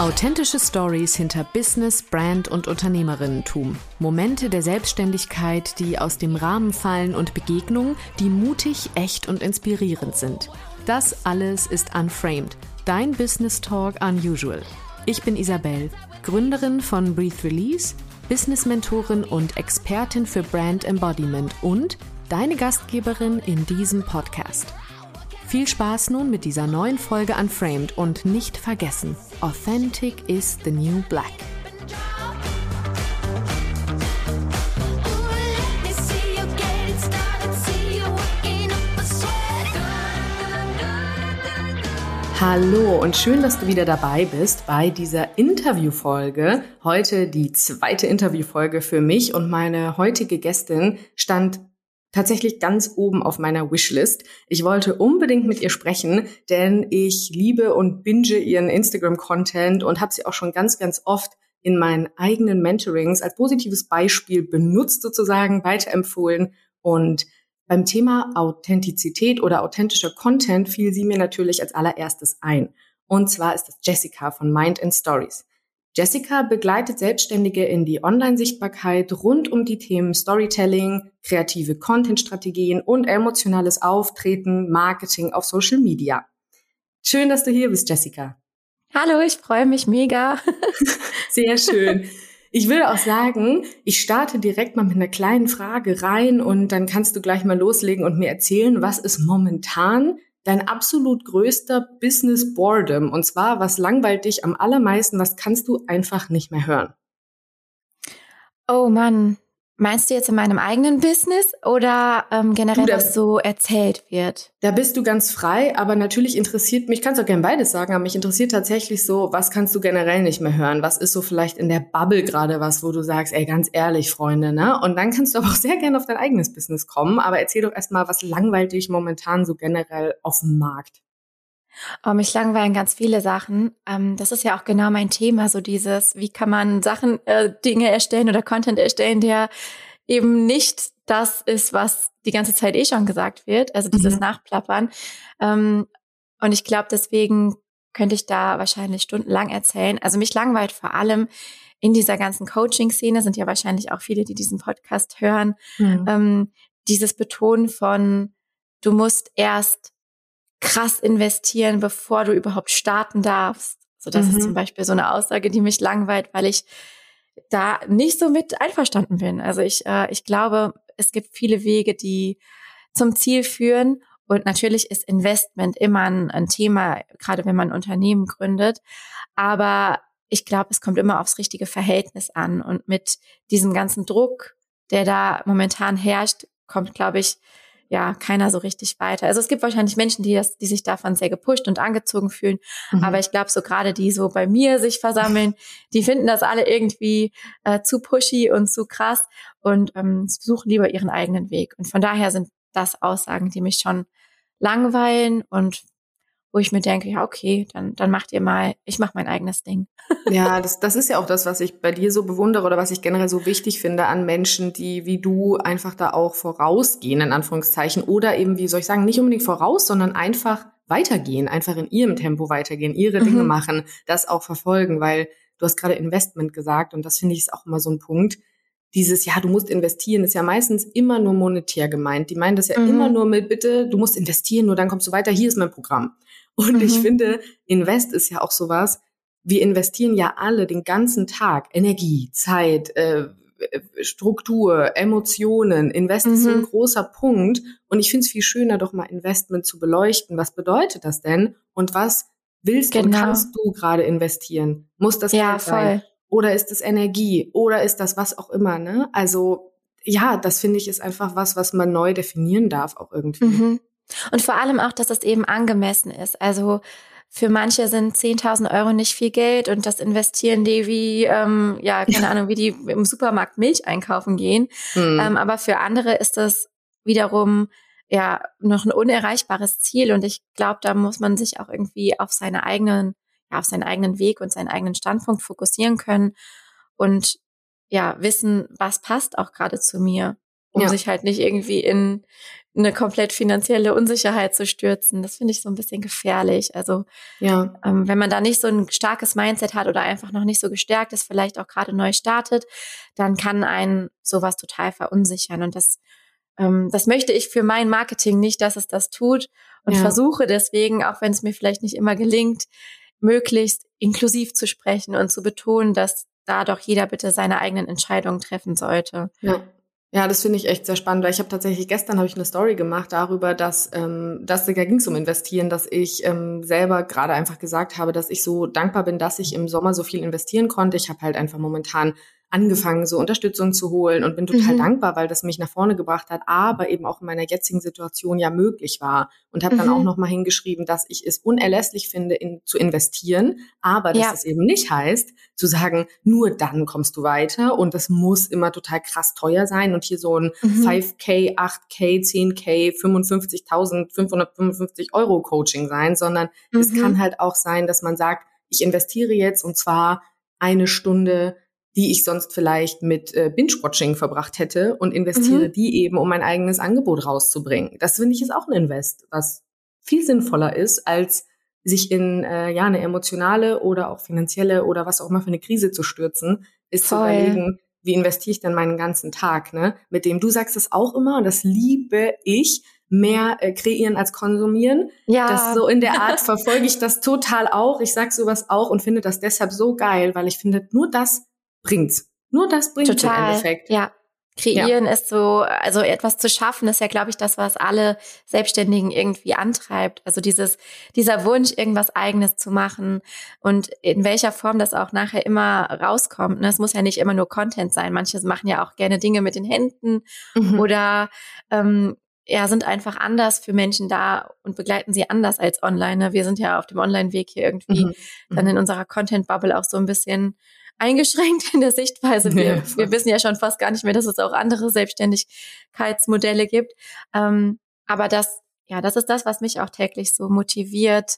Authentische Stories hinter Business, Brand und Unternehmerinnentum. Momente der Selbstständigkeit, die aus dem Rahmen fallen und Begegnungen, die mutig, echt und inspirierend sind. Das alles ist Unframed, dein Business Talk Unusual. Ich bin Isabel, Gründerin von Breathe Release, Business-Mentorin und Expertin für Brand Embodiment und deine Gastgeberin in diesem Podcast. Viel Spaß nun mit dieser neuen Folge Unframed und nicht vergessen, Authentic is the new black. Hallo und schön, dass du wieder dabei bist bei dieser Interviewfolge. Heute die zweite Interviewfolge für mich und meine heutige Gästin stand tatsächlich ganz oben auf meiner Wishlist. Ich wollte unbedingt mit ihr sprechen, denn ich liebe und binge ihren Instagram-Content und habe sie auch schon ganz, ganz oft in meinen eigenen Mentorings als positives Beispiel benutzt, sozusagen weiterempfohlen. Und beim Thema Authentizität oder authentischer Content fiel sie mir natürlich als allererstes ein. Und zwar ist das Jessica von Mind and Stories. Jessica begleitet Selbstständige in die Online-Sichtbarkeit rund um die Themen Storytelling, kreative Content-Strategien und emotionales Auftreten, Marketing auf Social Media. Schön, dass du hier bist, Jessica. Hallo, ich freue mich mega. Sehr schön. Ich würde auch sagen, ich starte direkt mal mit einer kleinen Frage rein und dann kannst du gleich mal loslegen und mir erzählen, was ist momentan dein absolut größter Business Boredom? Und zwar, was langweilt dich am allermeisten, was kannst du einfach nicht mehr hören? Oh Mann, meinst du jetzt in meinem eigenen Business oder ähm, generell, Du, da- was so erzählt wird? Da bist du ganz frei, aber natürlich interessiert mich, kannst auch gerne beides sagen, aber mich interessiert tatsächlich so, was kannst du generell nicht mehr hören? Was ist so vielleicht in der Bubble gerade was, wo du sagst, ey, ganz ehrlich, Freunde, ne? Und dann kannst du aber auch sehr gerne auf dein eigenes Business kommen, aber erzähl doch erstmal, was langweilt dich momentan so generell auf dem Markt? Oh, mich langweilen ganz viele Sachen. Ähm, das ist ja auch genau mein Thema, so dieses, wie kann man Sachen, äh, Dinge erstellen oder Content erstellen, der eben nicht das ist, was die ganze Zeit eh schon gesagt wird, also dieses Mhm. Nachplappern. Ähm, und ich glaube, deswegen könnte ich da wahrscheinlich stundenlang erzählen. Also mich langweilt vor allem in dieser ganzen Coaching-Szene, sind ja wahrscheinlich auch viele, die diesen Podcast hören, ähm, dieses Betonen von, du musst erst krass investieren, bevor du überhaupt starten darfst. So, das Mhm. ist zum Beispiel so eine Aussage, die mich langweilt, weil ich da nicht so mit einverstanden bin. Also ich, äh, ich glaube, es gibt viele Wege, die zum Ziel führen. Und natürlich ist Investment immer ein, ein Thema, gerade wenn man ein Unternehmen gründet. Aber ich glaube, es kommt immer aufs richtige Verhältnis an. Und mit diesem ganzen Druck, der da momentan herrscht, kommt, glaube ich, ja, keiner so richtig weiter. Also es gibt wahrscheinlich Menschen, die das, die sich davon sehr gepusht und angezogen fühlen. Mhm. Aber ich glaube, so gerade die so bei mir sich versammeln, die finden das alle irgendwie äh, zu pushy und zu krass und ähm, suchen lieber ihren eigenen Weg. Und von daher sind das Aussagen, die mich schon langweilen und wo ich mir denke, ja, okay, dann, dann macht ihr mal, ich mache mein eigenes Ding. Ja, das, das ist ja auch das, was ich bei dir so bewundere oder was ich generell so wichtig finde an Menschen, die wie du einfach da auch vorausgehen, in Anführungszeichen, oder eben, wie soll ich sagen, nicht unbedingt voraus, sondern einfach weitergehen, einfach in ihrem Tempo weitergehen, ihre Dinge Mhm. machen, das auch verfolgen, weil du hast gerade Investment gesagt und das finde ich ist auch immer so ein Punkt. Dieses, ja, du musst investieren, ist ja meistens immer nur monetär gemeint. Die meinen das ja Mhm. immer nur mit, bitte, du musst investieren, nur dann kommst du weiter, hier ist mein Programm. Und ich Mhm. finde, Invest ist ja auch sowas, wir investieren ja alle den ganzen Tag Energie, Zeit, äh, Struktur, Emotionen. Invest ist so ein Mhm. großer Punkt. Und ich finde es viel schöner, doch mal Investment zu beleuchten. Was bedeutet das denn? Und was willst und Genau. kannst du gerade investieren? Muss das Ja, Geld sein? voll. Oder ist es Energie? Oder ist das was auch immer? Ne? Also ja, das finde ich ist einfach was, was man neu definieren darf auch irgendwie. Mhm. Und vor allem auch, dass es eben angemessen ist. Also für manche sind 10.000 Euro nicht viel Geld und das investieren die wie, ähm, ja, keine Ahnung, wie die im Supermarkt Milch einkaufen gehen. Hm. Ähm, aber für andere ist das wiederum ja noch ein unerreichbares Ziel. Und ich glaube, da muss man sich auch irgendwie auf seine eigenen, ja, auf seinen eigenen Weg und seinen eigenen Standpunkt fokussieren können und ja, wissen, was passt auch gerade zu mir. um Ja. sich halt nicht irgendwie in eine komplett finanzielle Unsicherheit zu stürzen. Das finde ich so ein bisschen gefährlich. Also Ja, ähm, wenn man da nicht so ein starkes Mindset hat oder einfach noch nicht so gestärkt ist, vielleicht auch gerade neu startet, dann kann einen sowas total verunsichern. Und das, ähm, das möchte ich für mein Marketing nicht, dass es das tut. Und Ja. versuche deswegen, auch wenn es mir vielleicht nicht immer gelingt, möglichst inklusiv zu sprechen und zu betonen, dass da doch jeder bitte seine eigenen Entscheidungen treffen sollte. Ja. Ja, das finde ich echt sehr spannend, weil ich habe tatsächlich gestern habe ich eine Story gemacht darüber, dass ähm, dass da ging um Investieren, dass ich ähm, selber gerade einfach gesagt habe, dass ich so dankbar bin, dass ich im Sommer so viel investieren konnte. Ich habe halt einfach momentan angefangen, so Unterstützung zu holen und bin total Mhm. dankbar, weil das mich nach vorne gebracht hat, aber eben auch in meiner jetzigen Situation ja möglich war. Und habe dann Mhm. auch noch mal hingeschrieben, dass ich es unerlässlich finde, in, zu investieren, aber dass Ja. es eben nicht heißt, zu sagen, nur dann kommst du weiter und das muss immer total krass teuer sein und hier so ein Mhm. 5K, 8K, 10K, 55.555 Euro Coaching sein, sondern es Mhm. kann halt auch sein, dass man sagt, ich investiere jetzt und zwar eine Stunde, die ich sonst vielleicht mit äh, Binge-Watching verbracht hätte und investiere Mhm. die eben, um mein eigenes Angebot rauszubringen. Das finde ich ist auch ein Invest, was viel sinnvoller ist, als sich in äh, ja eine emotionale oder auch finanzielle oder was auch immer für eine Krise zu stürzen, ist zu Voll. überlegen, wie investiere ich denn meinen ganzen Tag, ne? Mit dem du sagst es auch immer und das liebe ich, mehr äh, kreieren als konsumieren. Ja, Das so in der Art verfolge ich das total auch. Ich sag sowas auch und finde das deshalb so geil, weil ich finde, nur das bringt's. Nur das bringt's im total. Endeffekt. Ja. Kreieren ist so, also etwas zu schaffen, ist ja, glaube ich, das, was alle Selbstständigen irgendwie antreibt. Also dieses, dieser Wunsch, irgendwas Eigenes zu machen und in welcher Form das auch nachher immer rauskommt. Ne? Es muss ja nicht immer nur Content sein. Manche machen ja auch gerne Dinge mit den Händen Mhm. oder ähm, ja, sind einfach anders für Menschen da und begleiten sie anders als online. Ne? Wir sind ja auf dem Online-Weg hier irgendwie Mhm. dann in unserer Content-Bubble auch so ein bisschen eingeschränkt in der Sichtweise. Wir, Ja, wir wissen ja schon fast gar nicht mehr, dass es auch andere Selbstständigkeitsmodelle gibt. Ähm, aber das, ja, das ist das, was mich auch täglich so motiviert.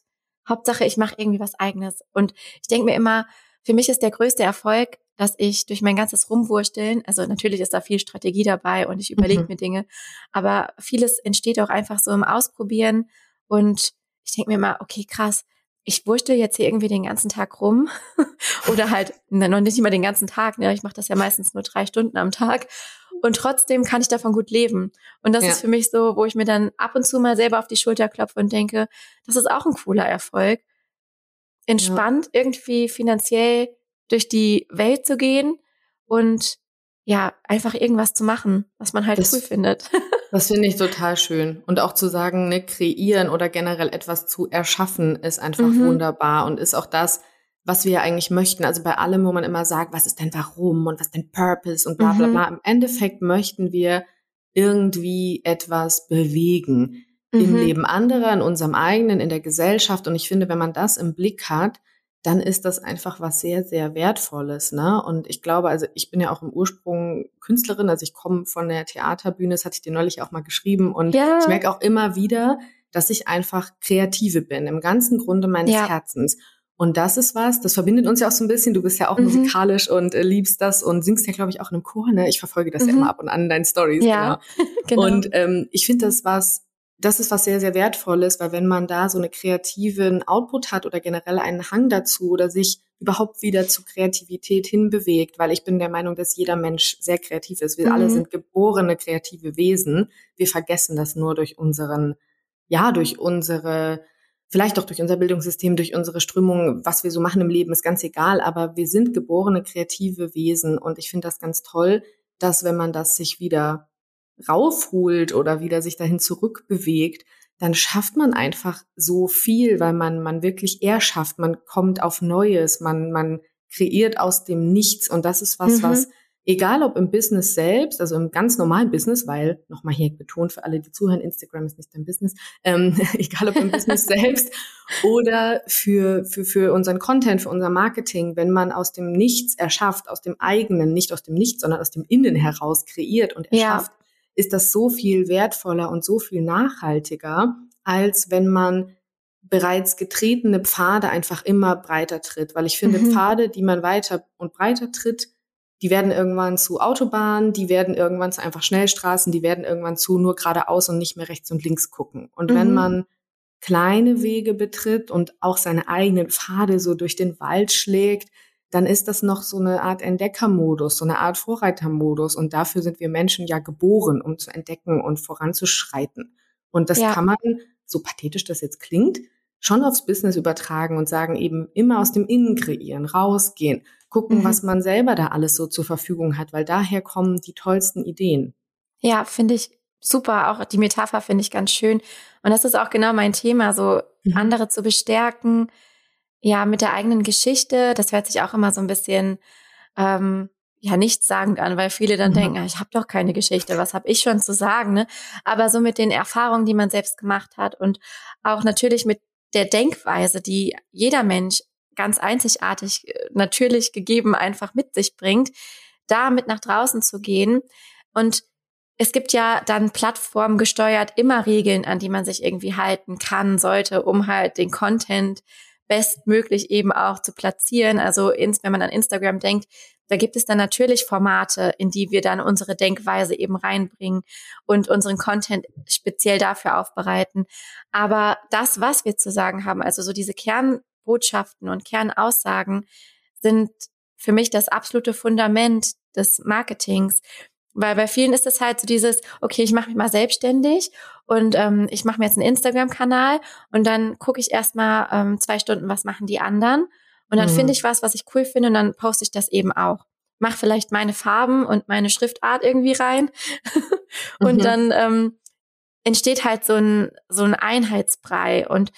Hauptsache, ich mache irgendwie was eigenes. Und ich denke mir immer, für mich ist der größte Erfolg, dass ich durch mein ganzes Rumwursteln, also natürlich ist da viel Strategie dabei und ich überlege Mhm. mir Dinge, aber vieles entsteht auch einfach so im Ausprobieren. Und ich denke mir immer, okay, krass, ich wurschtel jetzt hier irgendwie den ganzen Tag rum oder halt ne, noch nicht immer den ganzen Tag. Ne? Ich mache das ja meistens nur drei Stunden am Tag und trotzdem kann ich davon gut leben. Und das Ja. ist für mich so, wo ich mir dann ab und zu mal selber auf die Schulter klopfe und denke, das ist auch ein cooler Erfolg. Entspannt irgendwie finanziell durch die Welt zu gehen und ja, einfach irgendwas zu machen, was man halt Das- cool findet. Das finde ich total schön. Und auch zu sagen, ne, kreieren oder generell etwas zu erschaffen, ist einfach Mhm. wunderbar und ist auch das, was wir eigentlich möchten. Also bei allem, wo man immer sagt, was ist denn warum und was ist denn Purpose und bla bla Mhm. bla. Im Endeffekt möchten wir irgendwie etwas bewegen im Mhm. Leben anderer, in unserem eigenen, in der Gesellschaft. Und ich finde, wenn man das im Blick hat, dann ist das einfach was sehr, sehr Wertvolles. Ne? Und ich glaube, also ich bin ja auch im Ursprung Künstlerin, also ich komme von der Theaterbühne, das hatte ich dir neulich auch mal geschrieben. Und Ja. ich merke auch immer wieder, dass ich einfach Kreative bin, im ganzen Grunde meines Ja. Herzens. Und das ist was, das verbindet uns ja auch so ein bisschen. Du bist ja auch Mhm. musikalisch und äh, liebst das und singst ja, glaube ich, auch in einem Chor. Ne? Ich verfolge das ja Mhm. immer ab und an in deinen Stories. Ja, Genau. genau. Und ähm, ich finde das was, das ist was sehr, sehr Wertvolles, weil wenn man da so eine kreativen Output hat oder generell einen Hang dazu oder sich überhaupt wieder zu Kreativität hinbewegt, weil ich bin der Meinung, dass jeder Mensch sehr kreativ ist. Wir Mhm. alle sind geborene kreative Wesen. Wir vergessen das nur durch unseren, ja, durch unsere, vielleicht auch durch unser Bildungssystem, durch unsere Strömung, was wir so machen im Leben, ist ganz egal, aber wir sind geborene kreative Wesen und ich finde das ganz toll, dass wenn man das sich wieder raufholt oder wieder sich dahin zurückbewegt, dann schafft man einfach so viel, weil man, man wirklich erschafft, man kommt auf Neues, man, man kreiert aus dem Nichts und das ist was, Mhm. was, egal ob im Business selbst, also im ganz normalen Business, weil, nochmal hier betont für alle, die zuhören, Instagram ist nicht dein Business, ähm, egal ob im Business selbst oder für, für, für unseren Content, für unser Marketing, wenn man aus dem Nichts erschafft, aus dem eigenen, nicht aus dem Nichts, sondern aus dem Innen heraus kreiert und Ja. Ist das so viel wertvoller und so viel nachhaltiger, als wenn man bereits getretene Pfade einfach immer breiter tritt. Weil ich finde, Mhm. Pfade, die man weiter und breiter tritt, die werden irgendwann zu Autobahnen, die werden irgendwann zu einfach Schnellstraßen, die werden irgendwann zu nur geradeaus und nicht mehr rechts und links gucken. Und wenn Mhm. man kleine Wege betritt und auch seine eigenen Pfade so durch den Wald schlägt, dann ist das noch so eine Art Entdeckermodus, so eine Art Vorreitermodus. Und dafür sind wir Menschen ja geboren, um zu entdecken und voranzuschreiten. Und das Ja. kann man, so pathetisch das jetzt klingt, schon aufs Business übertragen und sagen eben immer aus dem Innen kreieren, rausgehen, gucken, Mhm. was man selber da alles so zur Verfügung hat, weil daher kommen die tollsten Ideen. Ja, finde ich super. Auch die Metapher finde ich ganz schön. Und das ist auch genau mein Thema, so Mhm. andere zu bestärken. Ja, mit der eigenen Geschichte. Das hört sich auch immer so ein bisschen ähm, ja nichtssagend an, weil viele dann Mhm. denken, ah, ich habe doch keine Geschichte, was habe ich schon zu sagen? Ne? Aber so mit den Erfahrungen, die man selbst gemacht hat und auch natürlich mit der Denkweise, die jeder Mensch ganz einzigartig, äh, natürlich gegeben einfach mit sich bringt, da mit nach draußen zu gehen und es gibt ja dann Plattformen gesteuert immer Regeln, an die man sich irgendwie halten kann, sollte, um halt den Content bestmöglich eben auch zu platzieren. Also ins, wenn man an Instagram denkt, da gibt es dann natürlich Formate, in die wir dann unsere Denkweise eben reinbringen und unseren Content speziell dafür aufbereiten. Aber das, was wir zu sagen haben, also so diese Kernbotschaften und Kernaussagen, sind für mich das absolute Fundament des Marketings. Weil bei vielen ist es halt so dieses, okay, ich mache mich mal selbstständig und ähm, ich mache mir jetzt einen Instagram-Kanal und dann gucke ich erstmal ähm, zwei Stunden, was machen die anderen. Und dann Mhm. finde ich was, was ich cool finde und dann poste ich das eben auch. Mach vielleicht meine Farben und meine Schriftart irgendwie rein. und Mhm. dann ähm, entsteht halt so ein, so ein Einheitsbrei. Und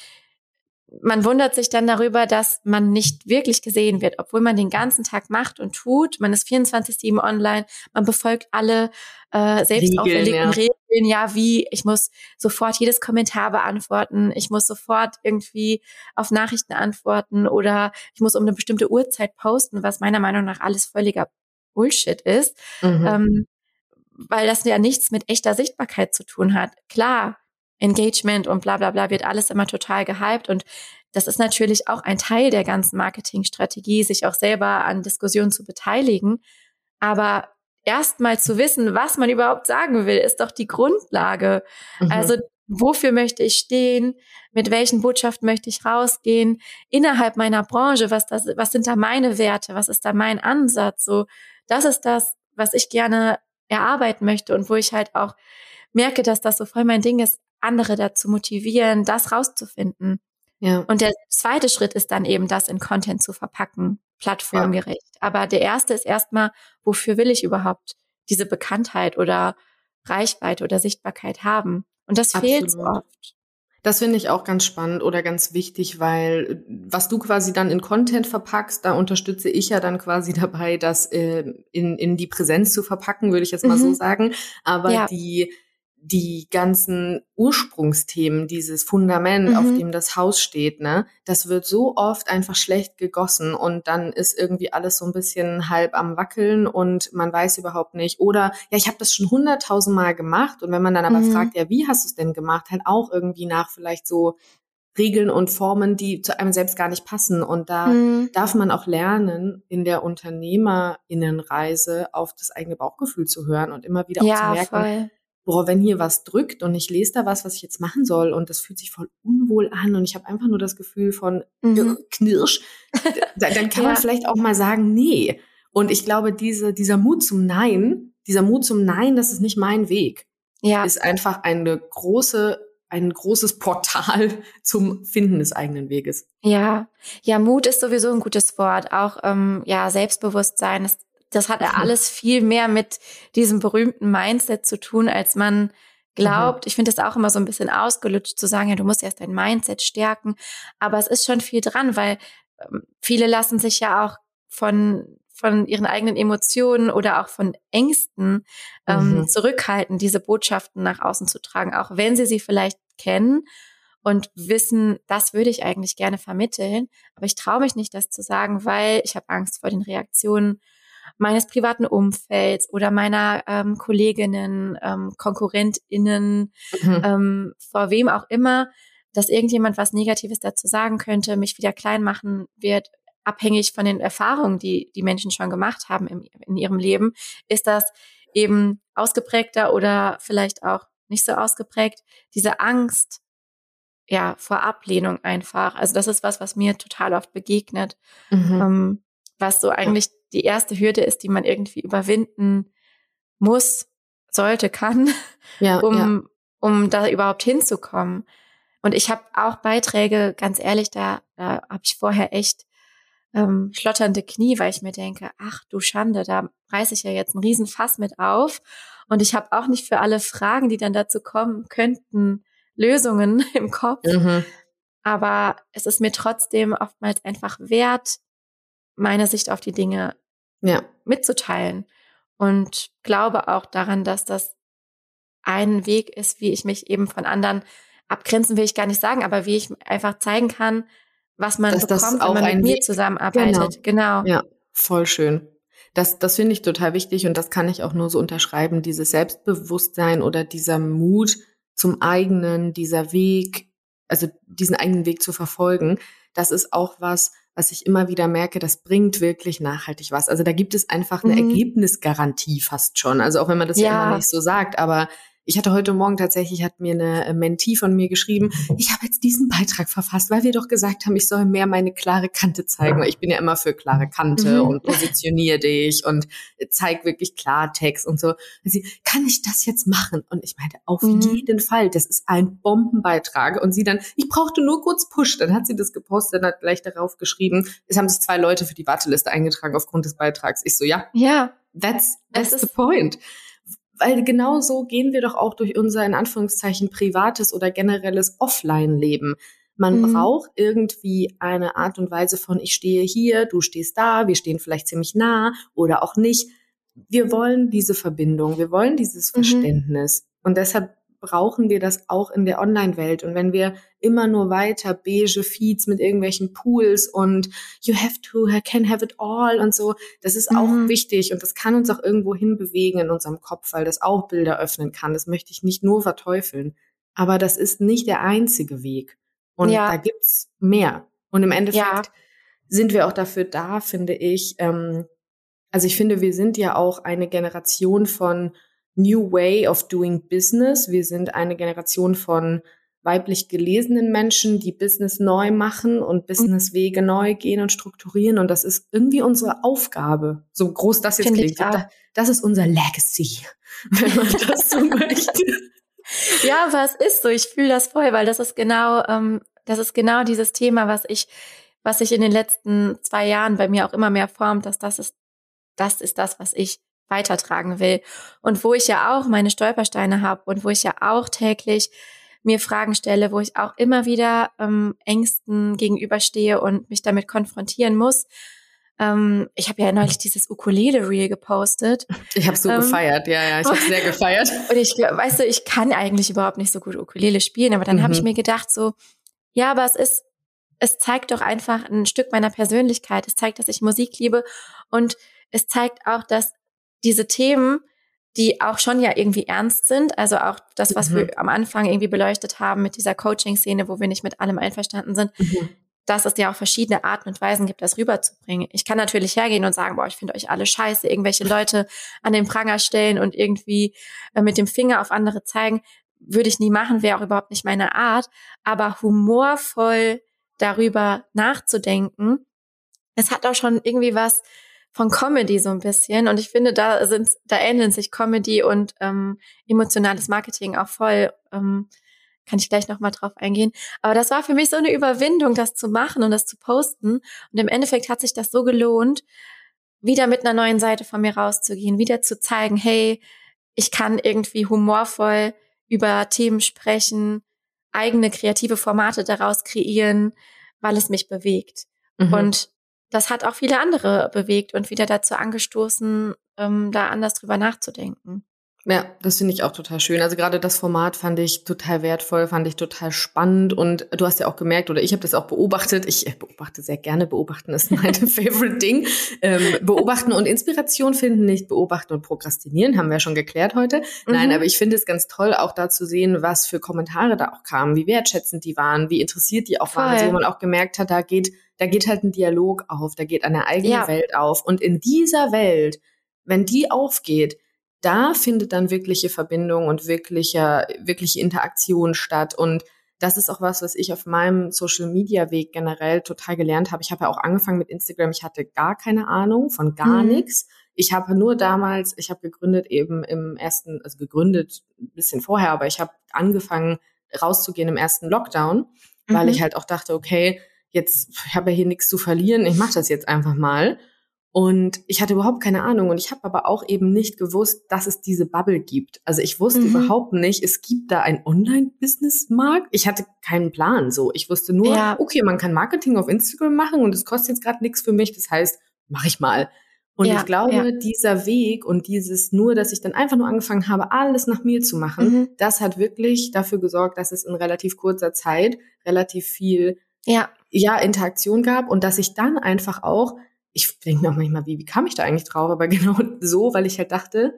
man wundert sich dann darüber, dass man nicht wirklich gesehen wird, obwohl man den ganzen Tag macht und tut. Man ist 24-7 online, man befolgt alle äh, selbst Regeln, auferlegten ja. Regeln. Ja, wie ich muss sofort jedes Kommentar beantworten, ich muss sofort irgendwie auf Nachrichten antworten oder ich muss um eine bestimmte Uhrzeit posten, was meiner Meinung nach alles völliger Bullshit ist Mhm. ähm, weil das ja nichts mit echter Sichtbarkeit zu tun hat. Klar, Engagement und bla bla bla wird alles immer total gehypt und das ist natürlich auch ein Teil der ganzen Marketingstrategie, sich auch selber an Diskussionen zu beteiligen. Aber erst mal zu wissen, was man überhaupt sagen will, ist doch die Grundlage. Mhm. Also wofür möchte ich stehen? Mit welchen Botschaften möchte ich rausgehen? Innerhalb meiner Branche, was, das, was sind da meine Werte? Was ist da mein Ansatz? So, das ist das, was ich gerne erarbeiten möchte und wo ich halt auch merke, dass das so voll mein Ding ist, andere dazu motivieren, das rauszufinden. ja. Und der zweite Schritt ist dann eben, das in Content zu verpacken, plattformgerecht. Aber der erste ist erstmal, wofür will ich überhaupt diese Bekanntheit oder Reichweite oder Sichtbarkeit haben? Und das fehlt so Absolut. oft. Das finde ich auch ganz spannend oder ganz wichtig, weil was du quasi dann in Content verpackst, da unterstütze ich ja dann quasi dabei, das äh, in, in die Präsenz zu verpacken, würde ich jetzt mal so Mhm. sagen. Aber Ja. die, die ganzen Ursprungsthemen, dieses Fundament, auf Mhm. dem das Haus steht, ne, das wird so oft einfach schlecht gegossen und dann ist irgendwie alles so ein bisschen halb am Wackeln und man weiß überhaupt nicht. Oder ja, ich habe das schon hunderttausendmal gemacht und wenn man dann aber Mhm. fragt, ja, wie hast du es denn gemacht, halt auch irgendwie nach vielleicht so Regeln und Formen, die zu einem selbst gar nicht passen. Und da Mhm. darf man auch lernen, in der Unternehmerinnenreise auf das eigene Bauchgefühl zu hören und immer wieder auch zu Ja, merken, voll. Boah, wenn hier was drückt und ich lese da was, was ich jetzt machen soll und das fühlt sich voll unwohl an und ich habe einfach nur das Gefühl von Mhm. äh, Knirsch, da, dann kann man Ja. vielleicht auch mal sagen, nee. Und ich glaube, diese, dieser Mut zum Nein, dieser Mut zum Nein, das ist nicht mein Weg, Ja, ist einfach eine große, ein großes Portal zum Finden des eigenen Weges. ja. Ja, Mut ist sowieso ein gutes Wort. Auch ähm, ja, Selbstbewusstsein ist das hat ja Mhm. alles viel mehr mit diesem berühmten Mindset zu tun, als man glaubt. Ich finde es auch immer so ein bisschen ausgelutscht zu sagen, ja, du musst erst dein Mindset stärken. Aber es ist schon viel dran, weil ähm, viele lassen sich ja auch von von ihren eigenen Emotionen oder auch von Ängsten ähm, Mhm. zurückhalten, diese Botschaften nach außen zu tragen, auch wenn sie sie vielleicht kennen und wissen, das würde ich eigentlich gerne vermitteln, aber ich traue mich nicht, das zu sagen, weil ich habe Angst vor den Reaktionen meines privaten Umfelds oder meiner ähm, Kolleginnen, ähm, KonkurrentInnen, Mhm. ähm, vor wem auch immer, dass irgendjemand was Negatives dazu sagen könnte, mich wieder klein machen wird. abhängig von den Erfahrungen, die die Menschen schon gemacht haben im, in ihrem Leben, ist das eben ausgeprägter oder vielleicht auch nicht so ausgeprägt, diese Angst, ja, vor Ablehnung einfach. Also das ist was, was mir total oft begegnet, Mhm. ähm, was so eigentlich die erste Hürde ist, die man irgendwie überwinden muss, sollte, kann, Ja, um, ja. um da überhaupt hinzukommen. Und ich habe auch Beiträge, ganz ehrlich, da, da habe ich vorher echt ähm, schlotternde Knie, weil ich mir denke, ach du Schande, da reiße ich ja jetzt einen Riesenfass mit auf. Und ich habe auch nicht für alle Fragen, die dann dazu kommen könnten, Lösungen im Kopf. Mhm. Aber es ist mir trotzdem oftmals einfach wert, meine Sicht auf die Dinge Ja. mitzuteilen. Und glaube auch daran, dass das ein Weg ist, wie ich mich eben von anderen abgrenzen, will ich gar nicht sagen, aber wie ich einfach zeigen kann, was man Dass das bekommt, auch wenn man mit mir Weg- zusammenarbeitet. Genau. Ja, voll schön. Das, das finde ich total wichtig und das kann ich auch nur so unterschreiben. Dieses Selbstbewusstsein oder dieser Mut zum eigenen, dieser Weg, also diesen eigenen Weg zu verfolgen, das ist auch was, was ich immer wieder merke, das bringt wirklich nachhaltig was. Also da gibt es einfach eine Mhm. Ergebnisgarantie fast schon. Also auch wenn man das ja, Ja. immer nicht so sagt, aber ich hatte heute Morgen tatsächlich, hat mir eine äh, Mentee von mir geschrieben, ich habe jetzt diesen Beitrag verfasst, weil wir doch gesagt haben, ich soll mehr meine klare Kante zeigen. Ich bin ja immer für klare Kante Mhm. und positionier dich und zeig wirklich Klartext und so. Und sie, kann ich das jetzt machen? Und ich meinte, auf Mhm. jeden Fall, das ist ein Bombenbeitrag. Und sie dann, ich brauchte nur kurz Push. Dann hat sie das gepostet und hat gleich darauf geschrieben, es haben sich zwei Leute für die Warteliste eingetragen aufgrund des Beitrags. Ich so, ja, Ja, That's, that's the point. Weil genau so gehen wir doch auch durch unser, in Anführungszeichen, privates oder generelles Offline-Leben. Man Mhm. braucht irgendwie eine Art und Weise von, ich stehe hier, du stehst da, wir stehen vielleicht ziemlich nah oder auch nicht. Wir wollen diese Verbindung, wir wollen dieses Mhm. Verständnis. Und deshalb brauchen wir das auch in der Online-Welt. Und wenn wir immer nur weiter beige Feeds mit irgendwelchen Pools und you have to, can have it all und so, das ist auch Mhm. wichtig und das kann uns auch irgendwo hinbewegen in unserem Kopf, weil das auch Bilder öffnen kann. Das möchte ich nicht nur verteufeln. Aber das ist nicht der einzige Weg. Und Ja. da gibt's mehr. Und im Endeffekt Ja. sind wir auch dafür da, finde ich. Ähm, also ich finde, wir sind ja auch eine Generation von New Way of Doing Business. Wir sind eine Generation von weiblich gelesenen Menschen, die Business neu machen und Businesswege neu gehen und strukturieren. Und das ist irgendwie unsere Aufgabe. So groß das jetzt Finde ich klingt. Da- Das ist unser Legacy, wenn man das so möchte. Ja, aber es ist so. Ich fühle das voll, weil das ist genau, ähm, das ist genau dieses Thema, was ich, was sich in den letzten zwei Jahren bei mir auch immer mehr formt, dass das ist, das ist das, was ich weitertragen will. Und wo ich ja auch meine Stolpersteine habe und wo ich ja auch täglich mir Fragen stelle, wo ich auch immer wieder ähm, Ängsten gegenüberstehe und mich damit konfrontieren muss. Ähm, ich habe ja neulich dieses Ukulele-Reel gepostet. Ich habe so Ähm. gefeiert, ja, ja, ich habe sehr gefeiert. Und ich, weißt du, ich kann eigentlich überhaupt nicht so gut Ukulele spielen, aber dann habe ich Mhm. mir gedacht so, ja, aber es ist, es zeigt doch einfach ein Stück meiner Persönlichkeit. Es zeigt, dass ich Musik liebe und es zeigt auch, dass diese Themen, die auch schon ja irgendwie ernst sind, also auch das, was Mhm. wir am Anfang irgendwie beleuchtet haben mit dieser Coaching-Szene, wo wir nicht mit allem einverstanden sind, Mhm. dass es ja auch verschiedene Arten und Weisen gibt, das rüberzubringen. Ich kann natürlich hergehen und sagen, boah, ich finde euch alle scheiße, irgendwelche Leute an den Pranger stellen und irgendwie äh, mit dem Finger auf andere zeigen. Würde ich nie machen, wäre auch überhaupt nicht meine Art. Aber humorvoll darüber nachzudenken, es hat auch schon irgendwie was von Comedy so ein bisschen. Und ich finde, da sind, da ähneln sich Comedy und ähm, emotionales Marketing auch voll. Ähm, kann ich gleich nochmal drauf eingehen. Aber das war für mich so eine Überwindung, das zu machen und das zu posten. Und im Endeffekt hat sich das so gelohnt, wieder mit einer neuen Seite von mir rauszugehen, wieder zu zeigen, hey, ich kann irgendwie humorvoll über Themen sprechen, eigene kreative Formate daraus kreieren, weil es mich bewegt. Mhm. Und das hat auch viele andere bewegt und wieder dazu angestoßen, ähm, da anders drüber nachzudenken. Ja, das finde ich auch total schön. Also gerade das Format fand ich total wertvoll, fand ich total spannend und du hast ja auch gemerkt oder ich habe das auch beobachtet. Ich äh, beobachte sehr gerne. Beobachten ist mein favorite Ding. Ähm, beobachten und Inspiration finden, nicht beobachten und prokrastinieren, haben wir ja schon geklärt heute. Nein, Mhm. aber ich finde es ganz toll, auch da zu sehen, was für Kommentare da auch kamen, wie wertschätzend die waren, wie interessiert die auch waren. Also wo man auch gemerkt hat, da geht da geht halt ein Dialog auf, da geht eine eigene Ja. Welt auf. Und in dieser Welt, wenn die aufgeht, da findet dann wirkliche Verbindung und wirkliche, wirkliche Interaktion statt. Und das ist auch was, was ich auf meinem Social Media Weg generell total gelernt habe. Ich habe ja auch angefangen mit Instagram. Ich hatte gar keine Ahnung von gar Mhm. nichts. Ich habe nur damals, ich habe gegründet eben im ersten, also gegründet ein bisschen vorher, aber ich habe angefangen rauszugehen im ersten Lockdown, weil Mhm. ich halt auch dachte, okay, jetzt ich habe ja hier nichts zu verlieren, ich mache das jetzt einfach mal. Und ich hatte überhaupt keine Ahnung und ich habe aber auch eben nicht gewusst, dass es diese Bubble gibt. Also ich wusste Mhm. überhaupt nicht, es gibt da einen Online-Business-Markt. Ich hatte keinen Plan so. Ich wusste nur, Ja. okay, man kann Marketing auf Instagram machen und es kostet jetzt gerade nichts für mich. Das heißt, mache ich mal. Und Ja, ich glaube, ja. dieser Weg und dieses nur, dass ich dann einfach nur angefangen habe, alles nach mir zu machen, Mhm. das hat wirklich dafür gesorgt, dass es in relativ kurzer Zeit relativ viel Ja, ja, Interaktion gab und dass ich dann einfach auch, ich denke auch manchmal, wie, wie kam ich da eigentlich drauf? Aber genau so, weil ich halt dachte,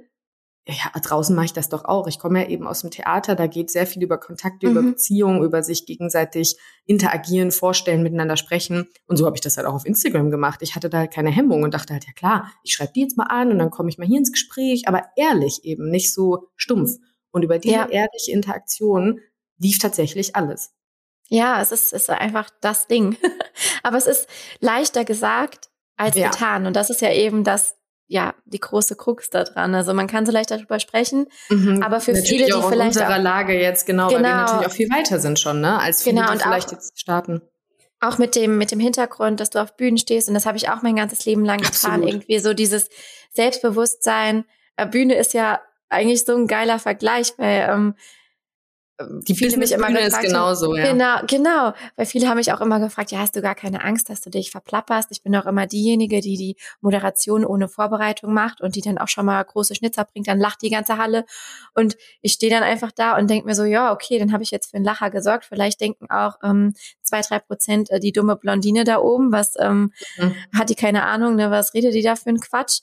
ja, draußen mache ich das doch auch. Ich komme ja eben aus dem Theater, da geht sehr viel über Kontakte, über Mhm. Beziehungen, über sich gegenseitig interagieren, vorstellen, miteinander sprechen. Und so habe ich das halt auch auf Instagram gemacht. Ich hatte da halt keine Hemmung und dachte halt, ja klar, ich schreibe die jetzt mal an und dann komme ich mal hier ins Gespräch, aber ehrlich eben, nicht so stumpf. Und über diese Ja. ehrliche Interaktion lief tatsächlich alles. Ja, es ist, es ist einfach das Ding. Aber es ist leichter gesagt als Ja. getan. Und das ist ja eben das, ja, die große Krux da dran. Also man kann so leicht darüber sprechen, Mhm. Aber für natürlich viele, die auch in vielleicht unserer auch- Lage jetzt genau, weil wir Genau. natürlich auch viel weiter sind schon, ne, als viele, Genau, die und vielleicht auch- jetzt starten. auch mit dem, mit dem Hintergrund, dass du auf Bühnen stehst. Und das habe ich auch mein ganzes Leben lang getan. Absolut. Irgendwie so dieses Selbstbewusstsein. Äh, Bühne ist ja eigentlich so ein geiler Vergleich, weil ähm, Die viele mich immer ist gefragt haben- genauso, ja. Genau, genau. Weil viele haben mich auch immer gefragt, ja, hast du gar keine Angst, dass du dich verplapperst? Ich bin auch immer diejenige, die die Moderation ohne Vorbereitung macht und die dann auch schon mal große Schnitzer bringt, dann lacht die ganze Halle. Und ich stehe dann einfach da und denke mir so, ja, okay, dann habe ich jetzt für einen Lacher gesorgt. Vielleicht denken auch ähm, zwei, drei Prozent äh, die dumme Blondine da oben, was ähm, Mhm. hat die keine Ahnung, ne, was redet die da für einen Quatsch?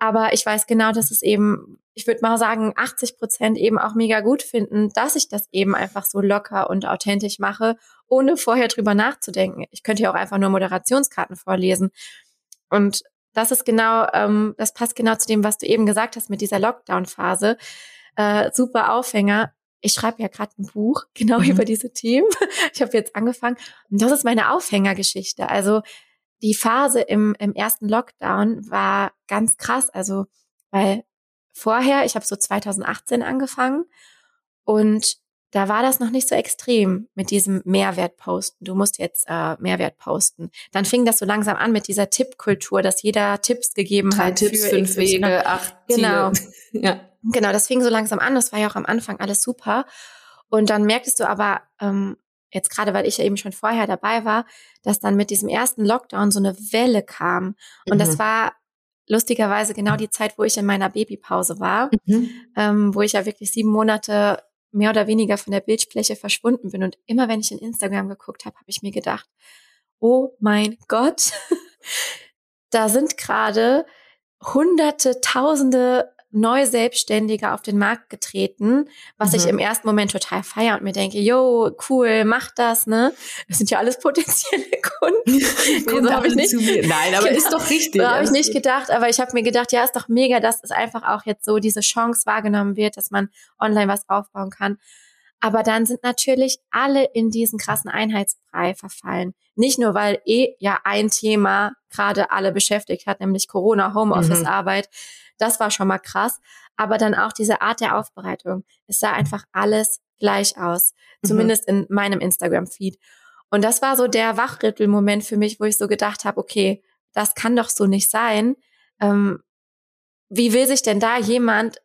Aber ich weiß genau, dass es eben, ich würde mal sagen, 80 Prozent eben auch mega gut finden, dass ich das eben einfach so locker und authentisch mache, ohne vorher drüber nachzudenken. Ich könnte ja auch einfach nur Moderationskarten vorlesen. Und das ist genau, ähm, das passt genau zu dem, was du eben gesagt hast mit dieser Lockdown-Phase. Äh, super Aufhänger. Ich schreibe ja gerade ein Buch genau Mhm. über diese Themen. Ich habe jetzt angefangen. Und das ist meine Aufhängergeschichte. Also die Phase im, im ersten Lockdown war ganz krass. Also, weil vorher, ich habe so 2018 angefangen und da war das noch nicht so extrem mit diesem Mehrwert posten. Du musst jetzt äh, Mehrwert posten. Dann fing das so langsam an mit dieser Tippkultur, dass jeder Tipps gegeben Drei hat. Tipps, für fünf XY. Wege, acht Genau. Ziele. ja. Genau, das fing so langsam an. Das war ja auch am Anfang alles super. Und dann merktest du aber, ähm, jetzt gerade weil ich ja eben schon vorher dabei war, dass dann mit diesem ersten Lockdown so eine Welle kam. Und das Mhm. war lustigerweise genau die Zeit, wo ich in meiner Babypause war, Mhm. ähm, wo ich ja wirklich sieben Monate mehr oder weniger von der Bildfläche verschwunden bin. Und immer wenn ich in Instagram geguckt habe, habe ich mir gedacht, oh mein Gott, da sind gerade hunderte, tausende neu Selbstständige auf den Markt getreten, was ich Mhm. im ersten Moment total feier und mir denke, yo, cool, mach das, ne? Das sind ja alles potenzielle Kunden. Kommt so ich nicht-. Nein, aber Genau. ist doch richtig. So habe ich nicht gedacht, aber ich habe mir gedacht, ja, ist doch mega, dass es einfach auch jetzt so diese Chance wahrgenommen wird, dass man online was aufbauen kann. Aber dann sind natürlich alle in diesen krassen Einheitsbrei verfallen. Nicht nur, weil eh ja ein Thema gerade alle beschäftigt hat, nämlich Corona, Homeoffice-Arbeit. Das war schon mal krass. Aber dann auch diese Art der Aufbereitung. Es sah einfach alles gleich aus. Mhm. Zumindest in meinem Instagram-Feed. Und das war so der Wachrüttelmoment für mich, wo ich so gedacht habe, okay, das kann doch so nicht sein. Ähm, wie will sich denn da jemand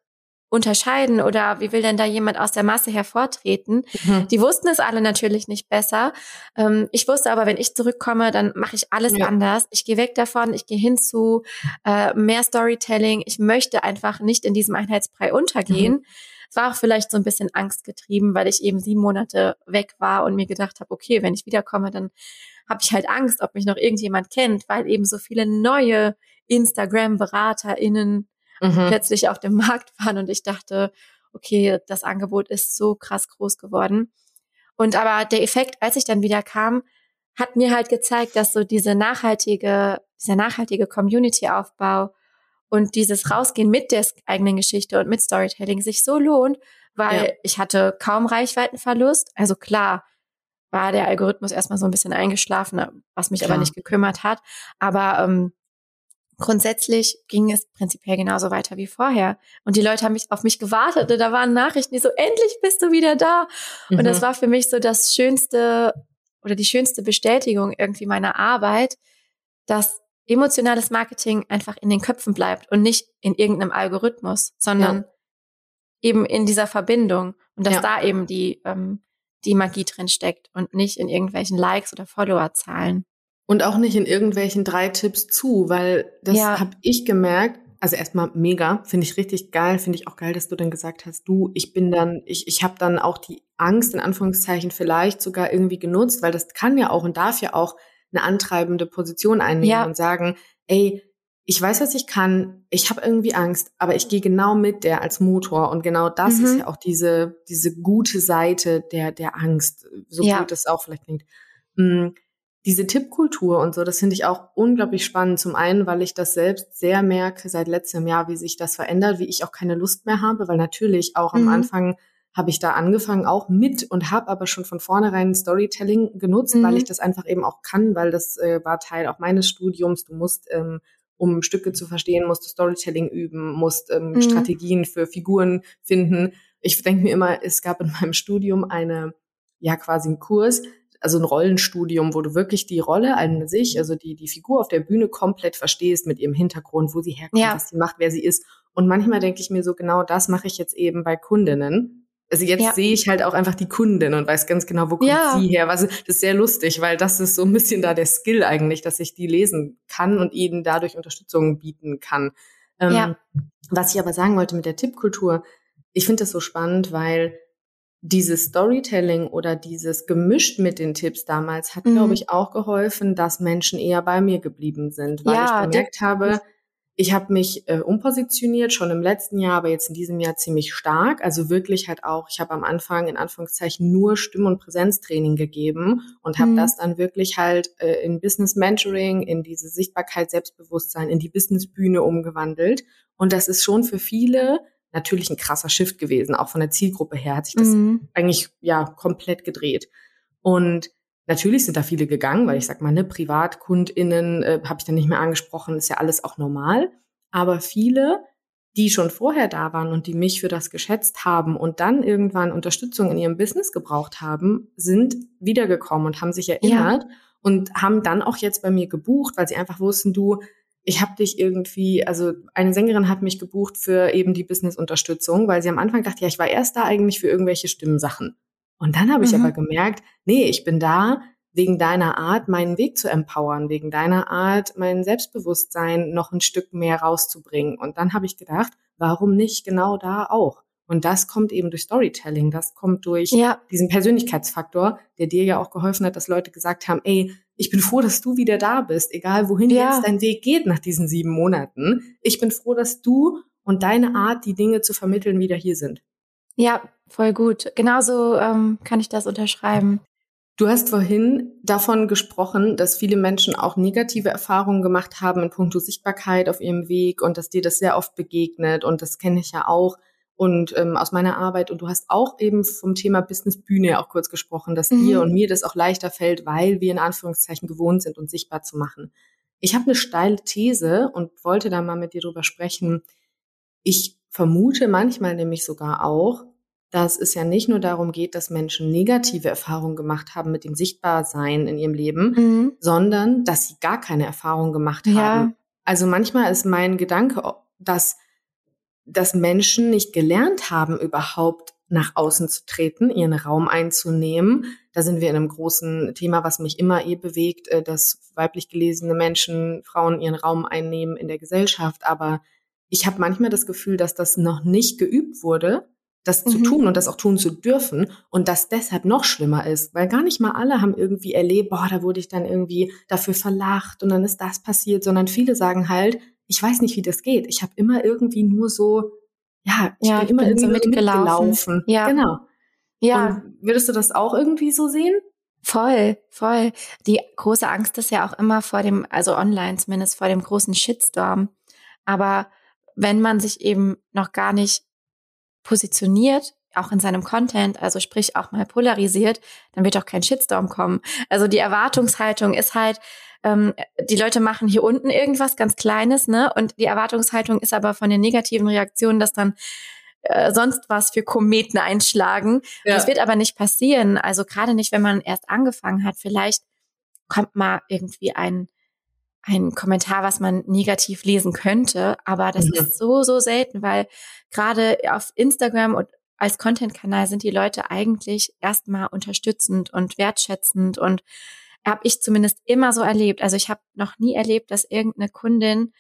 unterscheiden oder wie will denn da jemand aus der Masse hervortreten? Mhm. Die wussten es alle natürlich nicht besser. Ähm, ich wusste aber, wenn ich zurückkomme, dann mache ich alles Ja. anders. Ich gehe weg davon, ich gehe hin zu äh, mehr Storytelling. Ich möchte einfach nicht in diesem Einheitsbrei untergehen. Es war auch vielleicht so ein bisschen angstgetrieben, weil ich eben sieben Monate weg war und mir gedacht habe, okay, wenn ich wiederkomme, dann habe ich halt Angst, ob mich noch irgendjemand kennt, weil eben so viele neue Instagram-BeraterInnen Mhm. plötzlich auf dem Markt waren und ich dachte, okay, das Angebot ist so krass groß geworden. Und aber der Effekt, als ich dann wieder kam, hat mir halt gezeigt, dass so diese nachhaltige, dieser nachhaltige Community-Aufbau und dieses Rausgehen mit der eigenen Geschichte und mit Storytelling sich so lohnt, weil Ja. ich hatte kaum Reichweitenverlust. Also klar war der Algorithmus erstmal so ein bisschen eingeschlafen, was mich aber Klar. nicht gekümmert hat. Aber ähm, grundsätzlich ging es prinzipiell genauso weiter wie vorher. Und die Leute haben mich auf mich gewartet. Und da waren Nachrichten, die so, endlich bist du wieder da. Und das Mhm. war für mich so das schönste oder die schönste Bestätigung irgendwie meiner Arbeit, dass emotionales Marketing einfach in den Köpfen bleibt und nicht in irgendeinem Algorithmus, sondern eben in dieser Verbindung und dass Ja. da eben die, ähm, die Magie drin steckt und nicht in irgendwelchen Likes oder Followerzahlen. Und auch nicht in irgendwelchen drei Tipps zu, weil das Ja. habe ich gemerkt. Also erstmal mega, finde ich richtig geil, finde ich auch geil, dass du dann gesagt hast, du, ich bin dann, ich, ich habe dann auch die Angst in Anführungszeichen vielleicht sogar irgendwie genutzt, weil das kann ja auch und darf ja auch eine antreibende Position einnehmen Ja. und sagen, ey, ich weiß, was ich kann, ich habe irgendwie Angst, aber ich gehe genau mit der als Motor und genau das Mhm. ist ja auch diese diese gute Seite der der Angst, so Ja. gut das auch vielleicht klingt. Diese Tippkultur und so, das finde ich auch unglaublich spannend. Zum einen, weil ich das selbst sehr merke seit letztem Jahr, wie sich das verändert, wie ich auch keine Lust mehr habe, weil natürlich auch am Mhm. Anfang habe ich da angefangen, auch mit und habe aber schon von vornherein Storytelling genutzt, weil Mhm. ich das einfach eben auch kann, weil das äh, war Teil auch meines Studiums. Du musst, ähm, um Stücke zu verstehen, musst du Storytelling üben, musst ähm, Mhm. Strategien für Figuren finden. Ich denke mir immer, es gab in meinem Studium eine, ja quasi einen Kurs, also ein Rollenstudium, wo du wirklich die Rolle an sich, also die, die Figur auf der Bühne komplett verstehst mit ihrem Hintergrund, wo sie herkommt, Ja. was sie macht, wer sie ist. Und manchmal denke ich mir so, genau das mache ich jetzt eben bei Kundinnen. Also jetzt Ja. sehe ich halt auch einfach die Kundin und weiß ganz genau, wo kommt Ja. sie her. Was, das ist sehr lustig, weil das ist so ein bisschen da der Skill eigentlich, dass ich die lesen kann und ihnen dadurch Unterstützung bieten kann. Ähm, Ja. Was ich aber sagen wollte mit der Tippkultur, ich finde das so spannend, weil dieses Storytelling oder dieses gemischt mit den Tipps damals hat, Mhm. glaube ich, auch geholfen, dass Menschen eher bei mir geblieben sind, weil Ja, ich gemerkt habe, ich habe mich äh, umpositioniert, schon im letzten Jahr, aber jetzt in diesem Jahr ziemlich stark. Also wirklich halt auch, ich habe am Anfang in Anführungszeichen nur Stimm- und Präsenztraining gegeben und habe Mhm. das dann wirklich halt äh, in Business Mentoring, in diese Sichtbarkeit, Selbstbewusstsein, in die Businessbühne umgewandelt. Und das ist schon für viele natürlich ein krasser Shift gewesen. Auch von der Zielgruppe her hat sich das Mhm. eigentlich ja komplett gedreht. Und natürlich sind da viele gegangen, weil ich sag mal, ne, PrivatkundInnen äh, habe ich dann nicht mehr angesprochen, ist ja alles auch normal. Aber viele, die schon vorher da waren und die mich für das geschätzt haben und dann irgendwann Unterstützung in ihrem Business gebraucht haben, sind wiedergekommen und haben sich erinnert und haben dann auch jetzt bei mir gebucht, weil sie einfach wussten, du, ich habe dich irgendwie, also eine Sängerin hat mich gebucht für eben die Business-Unterstützung, weil sie am Anfang dachte, ja, ich war erst da eigentlich für irgendwelche Stimmsachen. Und dann habe ich Mhm. aber gemerkt, nee, ich bin da wegen deiner Art, meinen Weg zu empowern, wegen deiner Art, mein Selbstbewusstsein noch ein Stück mehr rauszubringen. Und dann habe ich gedacht, warum nicht genau da auch? Und das kommt eben durch Storytelling, das kommt durch Ja, diesen Persönlichkeitsfaktor, der dir ja auch geholfen hat, dass Leute gesagt haben, ey, ich bin froh, dass du wieder da bist, egal wohin Ja. jetzt dein Weg geht nach diesen sieben Monaten. Ich bin froh, dass du und deine Art, die Dinge zu vermitteln, wieder hier sind. ja, voll gut. Genauso ähm, kann ich das unterschreiben. Du hast vorhin davon gesprochen, dass viele Menschen auch negative Erfahrungen gemacht haben in puncto Sichtbarkeit auf ihrem Weg und dass dir das sehr oft begegnet und das kenne ich ja auch und ähm, aus meiner Arbeit und du hast auch eben vom Thema Business Bühne auch kurz gesprochen, dass Mhm. dir und mir das auch leichter fällt, weil wir in Anführungszeichen gewohnt sind, uns sichtbar zu machen. Ich habe eine steile These und wollte da mal mit dir drüber sprechen. Ich vermute manchmal nämlich sogar auch, dass es ja nicht nur darum geht, dass Menschen negative Erfahrungen gemacht haben mit dem Sichtbarsein in ihrem Leben, Mhm. sondern dass sie gar keine Erfahrung gemacht Ja. haben. Also manchmal ist mein Gedanke, dass, dass Menschen nicht gelernt haben, überhaupt nach außen zu treten, ihren Raum einzunehmen. Da sind wir in einem großen Thema, was mich immer eh bewegt, äh, dass weiblich gelesene Menschen, Frauen ihren Raum einnehmen in der Gesellschaft. Aber ich habe manchmal das Gefühl, dass das noch nicht geübt wurde, das zu Mhm. tun und das auch tun zu dürfen und das deshalb noch schlimmer ist, weil gar nicht mal alle haben irgendwie erlebt, boah, da wurde ich dann irgendwie dafür verlacht und dann ist das passiert, sondern viele sagen halt, ich weiß nicht, wie das geht. Ich habe immer irgendwie nur so, ja, ich Ja, bin immer bin irgendwie so mitgelaufen. mitgelaufen. Ja. Genau. Ja, Und würdest du das auch irgendwie so sehen? Voll, voll. Die große Angst ist ja auch immer vor dem, also online zumindest, vor dem großen Shitstorm. Aber wenn man sich eben noch gar nicht positioniert, auch in seinem Content, also sprich auch mal polarisiert, dann wird auch kein Shitstorm kommen. Also die Erwartungshaltung ist halt, ähm, die Leute machen hier unten irgendwas ganz Kleines, ne? Und die Erwartungshaltung ist aber von den negativen Reaktionen, dass dann äh, sonst was für Kometen einschlagen. Ja. Das wird aber nicht passieren. Also gerade nicht, wenn man erst angefangen hat. Vielleicht kommt mal irgendwie ein ein Kommentar, was man negativ lesen könnte, aber das Mhm. ist so, so selten, weil gerade auf Instagram und als Content-Kanal sind die Leute eigentlich erstmal unterstützend und wertschätzend und habe ich zumindest immer so erlebt. Also ich habe noch nie erlebt, dass irgendeine Kundin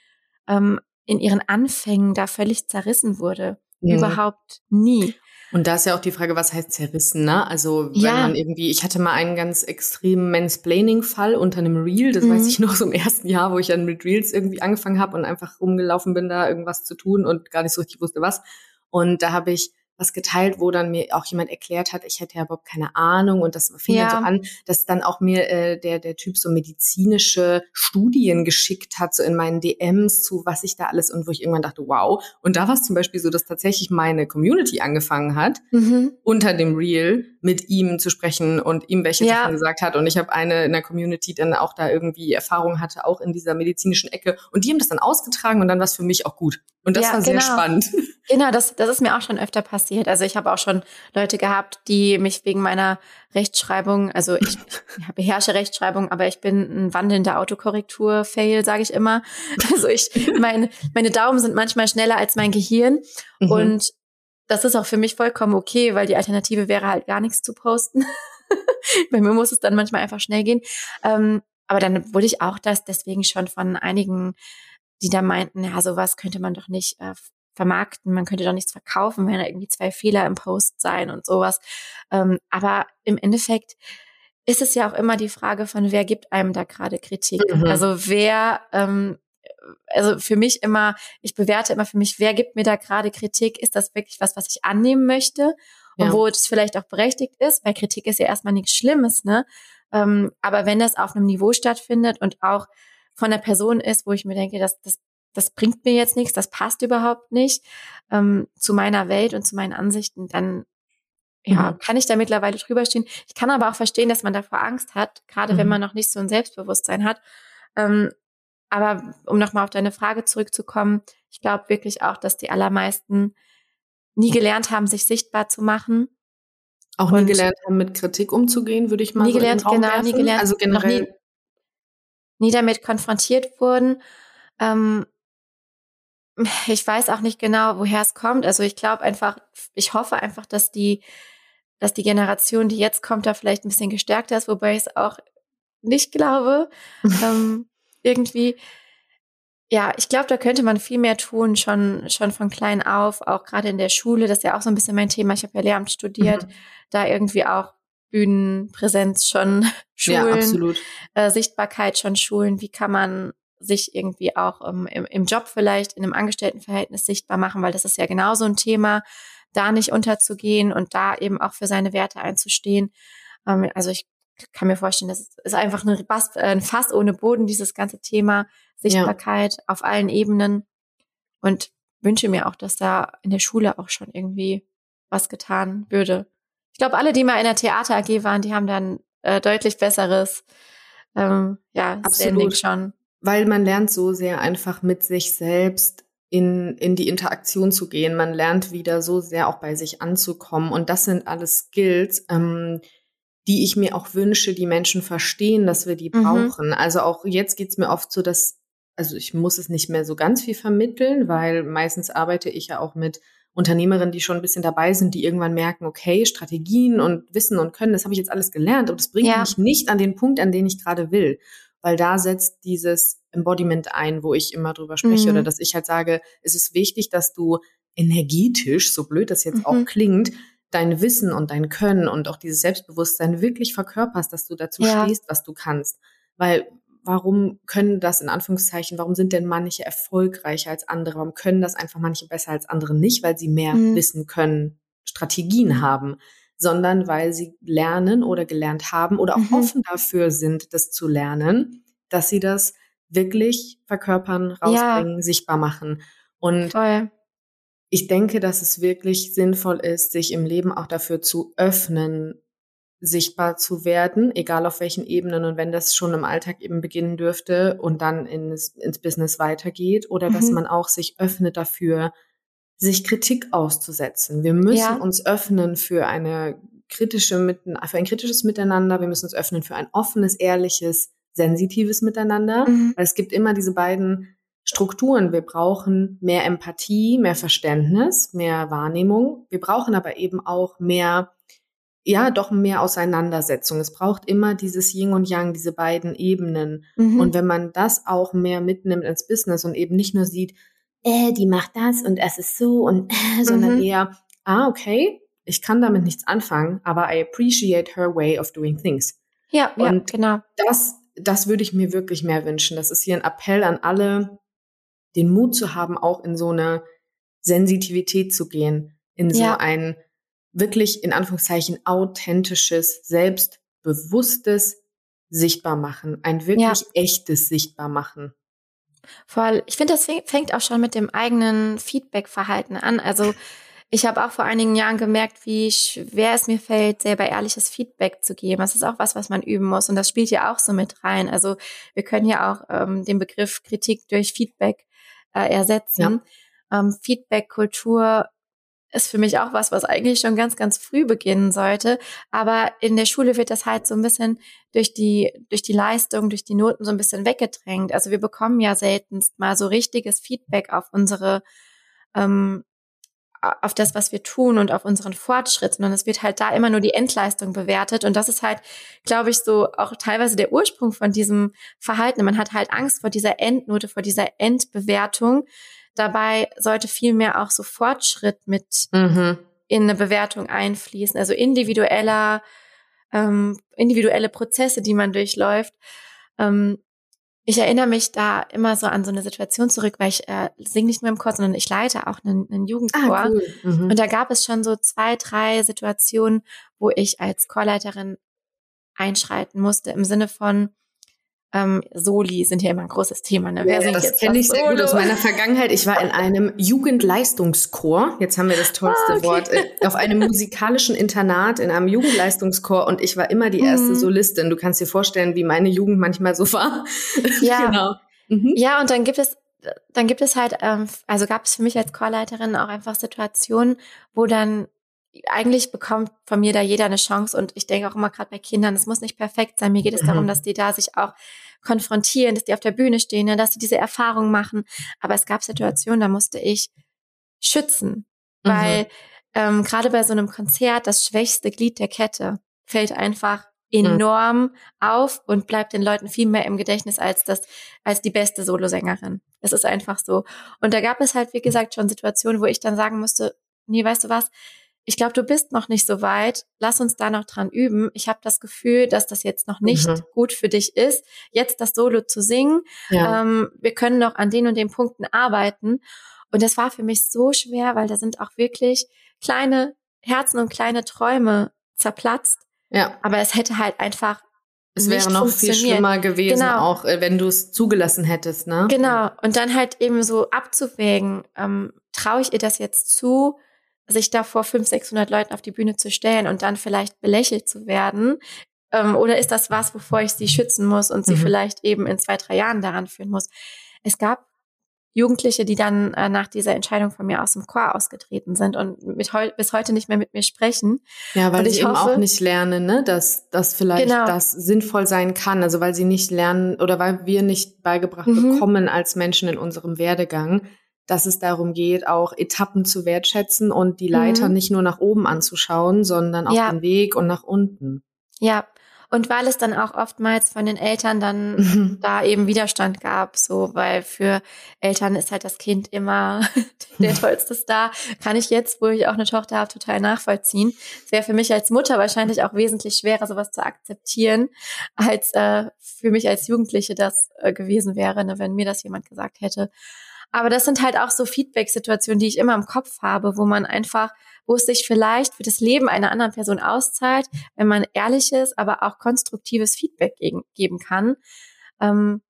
ähm, in ihren Anfängen da völlig zerrissen wurde. Mhm. Überhaupt nie. Und da ist ja auch die Frage, was heißt zerrissen, ne? Also wenn Ja. man irgendwie, ich hatte mal einen ganz extremen Mansplaining-Fall unter einem Reel, das Mhm. weiß ich noch so im ersten Jahr, wo ich dann mit Reels irgendwie angefangen habe und einfach rumgelaufen bin, da irgendwas zu tun und gar nicht so richtig wusste, was. Und da habe ich was geteilt, wo dann mir auch jemand erklärt hat, ich hätte ja überhaupt keine Ahnung und das fing Ja. dann so an, dass dann auch mir äh, der der Typ so medizinische Studien geschickt hat, so in meinen DMs zu was ich da alles und wo ich irgendwann dachte, wow. Und da war es zum Beispiel so, dass tatsächlich meine Community angefangen hat, Mhm. unter dem Reel mit ihm zu sprechen und ihm welche Ja. Sachen gesagt hat. Und ich habe eine in der Community dann auch da irgendwie Erfahrung hatte, auch in dieser medizinischen Ecke. Und die haben das dann ausgetragen und dann war es für mich auch gut. Und das Ja, war sehr genau. spannend. Genau, das, das ist mir auch schon öfter passiert. Also ich habe auch schon Leute gehabt, die mich wegen meiner Rechtschreibung, also ich ja, beherrsche Rechtschreibung, aber ich bin ein wandelnder Autokorrektur-Fail, sage ich immer. Also ich, meine, meine Daumen sind manchmal schneller als mein Gehirn Mhm. und das ist auch für mich vollkommen okay, weil die Alternative wäre halt gar nichts zu posten. Bei mir muss es dann manchmal einfach schnell gehen. Ähm, aber dann wurde ich auch das deswegen schon von einigen, die da meinten, ja, sowas könnte man doch nicht äh, vermarkten, man könnte doch nichts verkaufen, wenn da irgendwie zwei Fehler im Post sein und sowas. Ähm, aber im Endeffekt ist es ja auch immer die Frage von, wer gibt einem da gerade Kritik? Mhm. Also wer, ähm, also für mich immer, ich bewerte immer für mich, wer gibt mir da gerade Kritik? Ist das wirklich was, was ich annehmen möchte? Und Ja. wo es vielleicht auch berechtigt ist, weil Kritik ist ja erstmal nichts Schlimmes, ne? Ähm, aber wenn das auf einem Niveau stattfindet und auch von der Person ist, wo ich mir denke, das, das, das bringt mir jetzt nichts, das passt überhaupt nicht ähm, zu meiner Welt und zu meinen Ansichten, dann ja, Mhm. kann ich da mittlerweile drüber stehen. Ich kann aber auch verstehen, dass man davor Angst hat, gerade wenn Mhm. man noch nicht so ein Selbstbewusstsein hat. Ähm, aber um nochmal auf deine Frage zurückzukommen, ich glaube wirklich auch, dass die allermeisten nie gelernt haben, sich sichtbar zu machen. Auch nie gelernt haben, mit Kritik umzugehen, würde ich mal Nie so gelernt, genau, werfen. nie gelernt, Also noch generell. nie, nie damit konfrontiert wurden. Ähm, ich weiß auch nicht genau, woher es kommt. Also ich glaube einfach, ich hoffe einfach, dass die, dass die Generation, die jetzt kommt, da vielleicht ein bisschen gestärkter ist, wobei ich es auch nicht glaube. ähm, irgendwie, ja, ich glaube, da könnte man viel mehr tun, schon, schon von klein auf, auch gerade in der Schule. Das ist ja auch so ein bisschen mein Thema. Ich habe ja Lehramt studiert, Mhm. da irgendwie auch Bühnenpräsenz schon Ja, schulen, absolut. äh, Sichtbarkeit schon schulen. Wie kann man sich irgendwie auch ähm, im, im Job vielleicht in einem Angestelltenverhältnis sichtbar machen, weil das ist ja genauso ein Thema, da nicht unterzugehen und da eben auch für seine Werte einzustehen. Ähm, also ich kann mir vorstellen, das ist einfach Bass, äh, ein Fass ohne Boden, dieses ganze Thema Sichtbarkeit auf allen Ebenen und wünsche mir auch, dass da in der Schule auch schon irgendwie was getan würde. Ich glaube, alle, die mal in der Theater AG waren, die haben dann äh, deutlich besseres ähm, ja, Standing schon. Weil man lernt so sehr einfach mit sich selbst in, in die Interaktion zu gehen. Man lernt wieder so sehr auch bei sich anzukommen. Und das sind alles Skills, ähm, die ich mir auch wünsche, die Menschen verstehen, dass wir die Mhm. brauchen. Also auch jetzt geht's mir oft so, dass, also ich muss es nicht mehr so ganz viel vermitteln, weil meistens arbeite ich ja auch mit Unternehmerinnen, die schon ein bisschen dabei sind, die irgendwann merken, okay, Strategien und Wissen und Können, das habe ich jetzt alles gelernt und das bringt Ja. mich nicht an den Punkt, an den ich gerade will. Weil da setzt dieses Embodiment ein, wo ich immer drüber spreche Mhm. oder dass ich halt sage, es ist wichtig, dass du energetisch, so blöd das jetzt Mhm. auch klingt, dein Wissen und dein Können und auch dieses Selbstbewusstsein wirklich verkörperst, dass du dazu Ja. stehst, was du kannst. Weil warum können das in Anführungszeichen, warum sind denn manche erfolgreicher als andere? Warum können das einfach manche besser als andere nicht? Weil sie mehr Mhm. Wissen können, Strategien haben. Sondern weil sie lernen oder gelernt haben oder auch Mhm. offen dafür sind, das zu lernen, dass sie das wirklich verkörpern, Ja. rausbringen, sichtbar machen. Und Voll. ich denke, dass es wirklich sinnvoll ist, sich im Leben auch dafür zu öffnen, sichtbar zu werden, egal auf welchen Ebenen und wenn das schon im Alltag eben beginnen dürfte und dann ins, ins Business weitergeht oder dass Mhm. man auch sich öffnet dafür, sich Kritik auszusetzen. Wir müssen Ja. uns öffnen für eine kritische Mitten, für ein kritisches Miteinander. Wir müssen uns öffnen für ein offenes, ehrliches, sensitives Miteinander. Mhm. Weil es gibt immer diese beiden Strukturen. Wir brauchen mehr Empathie, mehr Verständnis, mehr Wahrnehmung. Wir brauchen aber eben auch mehr, ja, doch mehr Auseinandersetzung. Es braucht immer dieses Yin und Yang, diese beiden Ebenen. Mhm. Und wenn man das auch mehr mitnimmt ins Business und eben nicht nur sieht, äh, die macht das und es ist so und äh, sondern Mhm. eher, ah, okay, ich kann damit nichts anfangen, aber I appreciate her way of doing things. ja, ja, und- genau. Das, das würde ich mir wirklich mehr wünschen. Das ist hier ein Appell an alle, den Mut zu haben, auch in so eine Sensitivität zu gehen, in so Ja. ein wirklich in Anführungszeichen authentisches, selbstbewusstes Sichtbarmachen, ein wirklich echtes Sichtbarmachen. Voll. Ich finde, das fäng- fängt auch schon mit dem eigenen Feedback-Verhalten an. Also ich habe auch vor einigen Jahren gemerkt, wie schwer es mir fällt, selber ehrliches Feedback zu geben. Das ist auch was, was man üben muss. Und das spielt ja auch so mit rein. Also wir können ja auch ähm, den Begriff Kritik durch Feedback äh, ersetzen. Ähm, Feedback-Kultur ist für mich auch was, was eigentlich schon ganz, ganz früh beginnen sollte. Aber in der Schule wird das halt so ein bisschen durch die, durch die Leistung, durch die Noten so ein bisschen weggedrängt. Also wir bekommen ja seltenst mal so richtiges Feedback auf unsere, ähm, auf das, was wir tun und auf unseren Fortschritt, sondern es wird halt da immer nur die Endleistung bewertet. Und das ist halt, glaube ich, so auch teilweise der Ursprung von diesem Verhalten. Man hat halt Angst vor dieser Endnote, vor dieser Endbewertung. Dabei sollte vielmehr auch so Fortschritt mit Mhm. in eine Bewertung einfließen, also individueller, ähm, individuelle Prozesse, die man durchläuft. Ähm, ich erinnere mich da immer so an so eine Situation zurück, weil ich äh, singe nicht nur im Chor, sondern ich leite auch einen, einen Jugendchor. Ah, cool. Mhm. Und da gab es schon so zwei, drei Situationen, wo ich als Chorleiterin einschreiten musste, im Sinne von ähm, Soli sind ja immer ein großes Thema. Ne? Wer Ja, singt das jetzt kenne ich sehr gut aus meiner Vergangenheit. Ich war in einem Jugendleistungschor. Jetzt haben wir das tollste Ah, okay. Wort. äh, Auf einem musikalischen Internat in einem Jugendleistungschor und ich war immer die erste Mhm. Solistin. Du kannst dir vorstellen, wie meine Jugend manchmal so war. Ja. genau. Mhm. Ja, und dann gibt es, dann gibt es halt, ähm, also gab es für mich als Chorleiterin auch einfach Situationen, wo dann eigentlich bekommt von mir da jeder eine Chance und ich denke auch immer gerade bei Kindern, es muss nicht perfekt sein. Mir geht es Mhm. darum, dass die da sich auch konfrontieren, dass die auf der Bühne stehen, ne, dass sie diese Erfahrung machen. Aber es gab Situationen, da musste ich schützen, Mhm. weil ähm, gerade bei so einem Konzert das schwächste Glied der Kette fällt einfach enorm auf und bleibt den Leuten viel mehr im Gedächtnis als das, als die beste Solosängerin. Es ist einfach so. Und da gab es halt, wie gesagt, schon Situationen, wo ich dann sagen musste, nee, weißt du was? Ich glaube, du bist noch nicht so weit. Lass uns da noch dran üben. Ich habe das Gefühl, dass das jetzt noch nicht Mhm. gut für dich ist, jetzt das Solo zu singen. Ja. Ähm, wir können noch an den und den Punkten arbeiten. Und das war für mich so schwer, weil da sind auch wirklich kleine Herzen und kleine Träume zerplatzt. ja. Aber es hätte halt einfach Es wäre noch viel schlimmer gewesen, Genau. auch äh, wenn du es zugelassen hättest, ne? Genau. Und dann halt eben so abzuwägen, ähm, traue ich ihr das jetzt zu, sich da vor 500, 600 Leuten auf die Bühne zu stellen und dann vielleicht belächelt zu werden? Ähm, oder ist das was, wovor ich sie schützen muss und sie Mhm. vielleicht eben in zwei, drei Jahren daran führen muss? Es gab Jugendliche, die dann äh, nach dieser Entscheidung von mir aus dem Chor ausgetreten sind und mit heu bis heute nicht mehr mit mir sprechen. Ja, weil Und sie ich eben hoffe- auch nicht lernen, ne, dass das vielleicht Genau. das sinnvoll sein kann. Also weil sie nicht lernen oder weil wir nicht beigebracht Mhm. bekommen als Menschen in unserem Werdegang, dass es darum geht, auch Etappen zu wertschätzen und die Leiter Mhm. nicht nur nach oben anzuschauen, sondern auch Ja. den Weg und nach unten. Ja. Und weil es dann auch oftmals von den Eltern dann Mhm. da eben Widerstand gab, so, weil für Eltern ist halt das Kind immer der tollste Star. Kann ich jetzt, wo ich auch eine Tochter habe, total nachvollziehen. Es wäre für mich als Mutter wahrscheinlich auch wesentlich schwerer, sowas zu akzeptieren, als äh, für mich als Jugendliche das äh, gewesen wäre, ne, wenn mir das jemand gesagt hätte. Aber das sind halt auch so Feedback-Situationen, die ich immer im Kopf habe, wo man einfach wo es sich vielleicht für das Leben einer anderen Person auszahlt, wenn man ehrliches, aber auch konstruktives Feedback gegen, geben kann, ähm,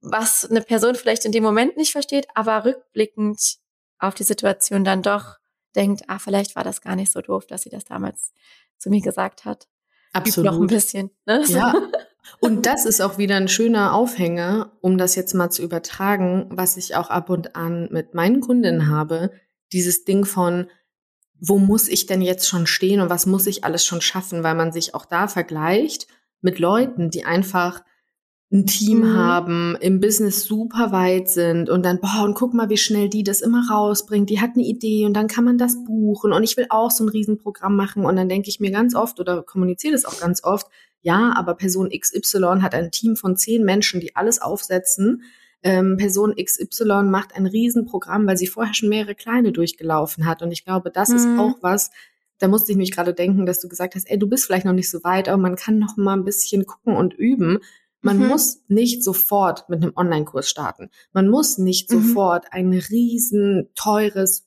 was eine Person vielleicht in dem Moment nicht versteht, aber rückblickend auf die Situation dann doch denkt, ah, vielleicht war das gar nicht so doof, dass sie das damals zu mir gesagt hat. Absolut. Noch ein bisschen. Ne? Ja. Und das ist auch wieder ein schöner Aufhänger, um das jetzt mal zu übertragen, was ich auch ab und an mit meinen Kundinnen habe. Dieses Ding von, wo muss ich denn jetzt schon stehen und was muss ich alles schon schaffen, weil man sich auch da vergleicht mit Leuten, die einfach ein Team mhm. haben, im Business super weit sind und dann, boah, und guck mal, wie schnell die das immer rausbringt. Die hat eine Idee und dann kann man das buchen und ich will auch so ein Riesenprogramm machen und dann denke ich mir ganz oft oder kommuniziere das auch ganz oft, ja, aber Person XY hat ein Team von zehn Menschen, die alles aufsetzen. Ähm, Person XY macht ein Riesenprogramm, weil sie vorher schon mehrere kleine durchgelaufen hat und ich glaube, das mhm. ist auch was, da musste ich mich gerade denken, dass du gesagt hast, ey, du bist vielleicht noch nicht so weit, aber man kann noch mal ein bisschen gucken und üben man mhm. muss nicht sofort mit einem Online-Kurs starten. Man muss nicht mhm. sofort ein riesen teures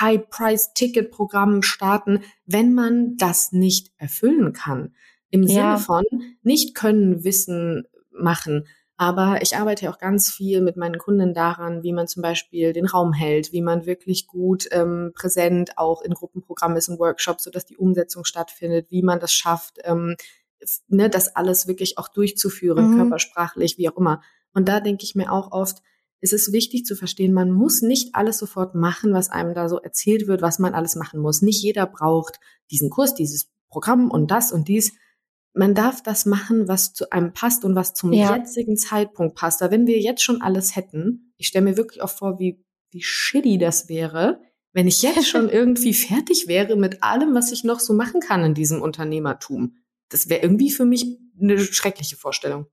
High-Price-Ticket-Programm starten, wenn man das nicht erfüllen kann. Im ja. Sinne von nicht können, wissen, machen. Aber ich arbeite auch ganz viel mit meinen Kunden daran, wie man zum Beispiel den Raum hält, wie man wirklich gut ähm, präsent auch in Gruppenprogrammen ist, in Workshops, sodass die Umsetzung stattfindet, wie man das schafft, ähm, ne, das alles wirklich auch durchzuführen, mhm. körpersprachlich, wie auch immer. Und da denke ich mir auch oft, es ist wichtig zu verstehen, man muss nicht alles sofort machen, was einem da so erzählt wird, was man alles machen muss. Nicht jeder braucht diesen Kurs, dieses Programm und das und dies. Man darf das machen, was zu einem passt und was zum ja. jetzigen Zeitpunkt passt. Da wenn wir jetzt schon alles hätten, ich stelle mir wirklich auch vor, wie, wie shitty das wäre, wenn ich jetzt schon irgendwie fertig wäre mit allem, was ich noch so machen kann in diesem Unternehmertum das wäre irgendwie für mich eine schreckliche Vorstellung.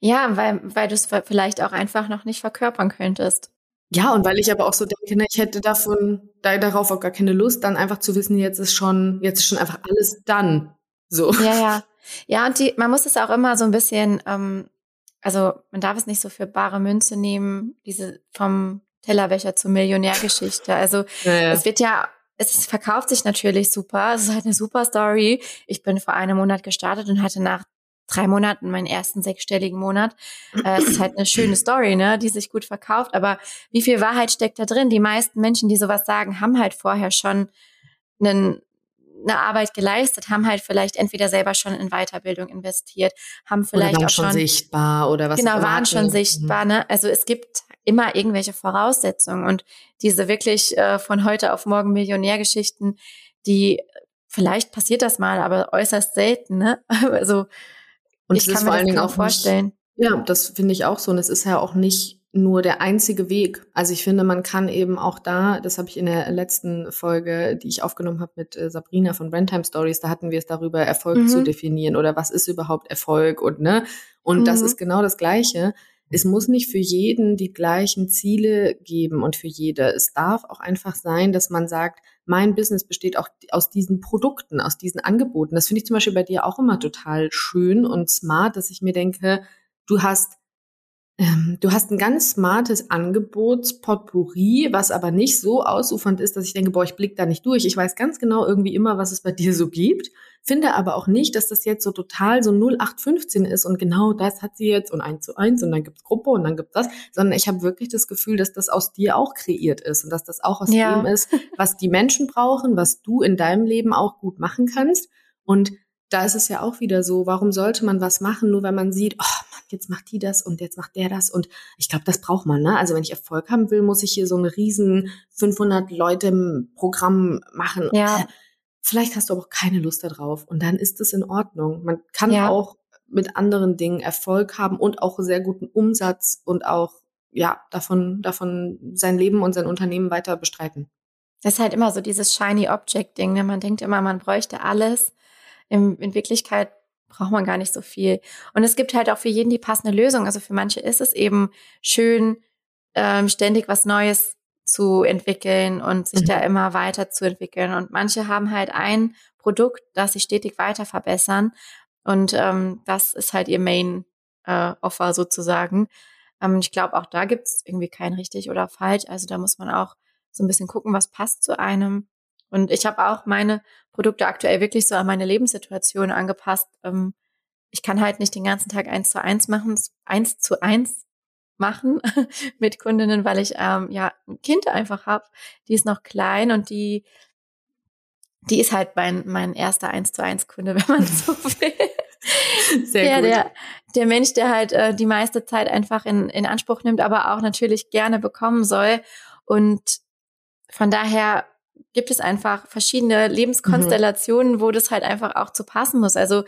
Ja, weil, weil du es vielleicht auch einfach noch nicht verkörpern könntest. Ja, und weil ich aber auch so denke, ne, ich hätte davon, da, darauf auch gar keine Lust, dann einfach zu wissen, jetzt ist schon, jetzt ist schon einfach alles dann. So. Ja, ja. Ja, und die, man muss es auch immer so ein bisschen, ähm, also man darf es nicht so für bare Münze nehmen, diese vom Tellerwäscher zur Millionärgeschichte. Also ja, ja. es wird ja es verkauft sich natürlich super. Es ist halt eine super Story. Ich bin vor einem Monat gestartet und hatte nach drei Monaten meinen ersten sechsstelligen Monat. Äh, es ist halt eine schöne Story, ne, die sich gut verkauft. Aber wie viel Wahrheit steckt da drin? Die meisten Menschen, die sowas sagen, haben halt vorher schon einen, eine Arbeit geleistet, haben halt vielleicht entweder selber schon in Weiterbildung investiert, haben vielleicht auch schon, schon sichtbar oder was genau waren schon sichtbar. Ne? Also es gibt immer irgendwelche Voraussetzungen und diese wirklich äh, von heute auf morgen Millionärgeschichten, die vielleicht passiert das mal, aber äußerst selten. Ne? Also und ich kann mir vor allen Dingen auch vorstellen. Nicht, ja, das finde ich auch so. Und es ist ja auch nicht nur der einzige Weg. Also ich finde, man kann eben auch da, das habe ich in der letzten Folge, die ich aufgenommen habe mit äh, Sabrina von Brandtime Stories, da hatten wir es darüber, Erfolg mhm. zu definieren oder was ist überhaupt Erfolg und ne. Und mhm. das ist genau das Gleiche es muss nicht für jeden die gleichen Ziele geben und für jede. Es darf auch einfach sein, dass man sagt, mein Business besteht auch aus diesen Produkten, aus diesen Angeboten. Das finde ich zum Beispiel bei dir auch immer total schön und smart, dass ich mir denke, du hast du hast ein ganz smartes Angebotspotpourri, was aber nicht so ausufernd ist, dass ich denke, boah, ich blick da nicht durch. Ich weiß ganz genau irgendwie immer, was es bei dir so gibt, finde aber auch nicht, dass das jetzt so total so 0815 ist und genau das hat sie jetzt und eins zu eins und dann gibt's Gruppe und dann gibt's das, sondern ich habe wirklich das Gefühl, dass das aus dir auch kreiert ist und dass das auch aus ja. dem ist, was die Menschen brauchen, was du in deinem Leben auch gut machen kannst und da ist es ja auch wieder so, warum sollte man was machen, nur wenn man sieht, oh Mann, jetzt macht die das und jetzt macht der das und ich glaube, das braucht man, ne? Also wenn ich Erfolg haben will, muss ich hier so ein riesen 500 Leute Programm machen. Ja. Äh, vielleicht hast du aber auch keine Lust darauf und dann ist es in Ordnung. Man kann ja. auch mit anderen Dingen Erfolg haben und auch sehr guten Umsatz und auch ja davon davon sein Leben und sein Unternehmen weiter bestreiten. Das ist halt immer so dieses shiny Object Ding. Ne? Man denkt immer, man bräuchte alles in, in Wirklichkeit braucht man gar nicht so viel. Und es gibt halt auch für jeden die passende Lösung. Also für manche ist es eben schön, ähm, ständig was Neues zu entwickeln und sich mhm. da immer weiter zu entwickeln. Und manche haben halt ein Produkt, das sich stetig weiter verbessern. Und ähm, das ist halt ihr Main-Offer äh, sozusagen. Ähm, ich glaube, auch da gibt es irgendwie kein richtig oder falsch. Also da muss man auch so ein bisschen gucken, was passt zu einem. Und ich habe auch meine Produkte aktuell wirklich so an meine Lebenssituation angepasst. Ähm, ich kann halt nicht den ganzen Tag eins zu eins machen, eins zu eins machen mit Kundinnen, weil ich ähm, ja ein Kind einfach habe. Die ist noch klein und die die ist halt mein mein erster eins zu eins Kunde, wenn man so will. Sehr ja, gut. der, der Mensch, der halt äh, die meiste Zeit einfach in, in Anspruch nimmt, aber auch natürlich gerne bekommen soll. Und von daher gibt es einfach verschiedene Lebenskonstellationen, mhm. wo das halt einfach auch zu passen muss. Also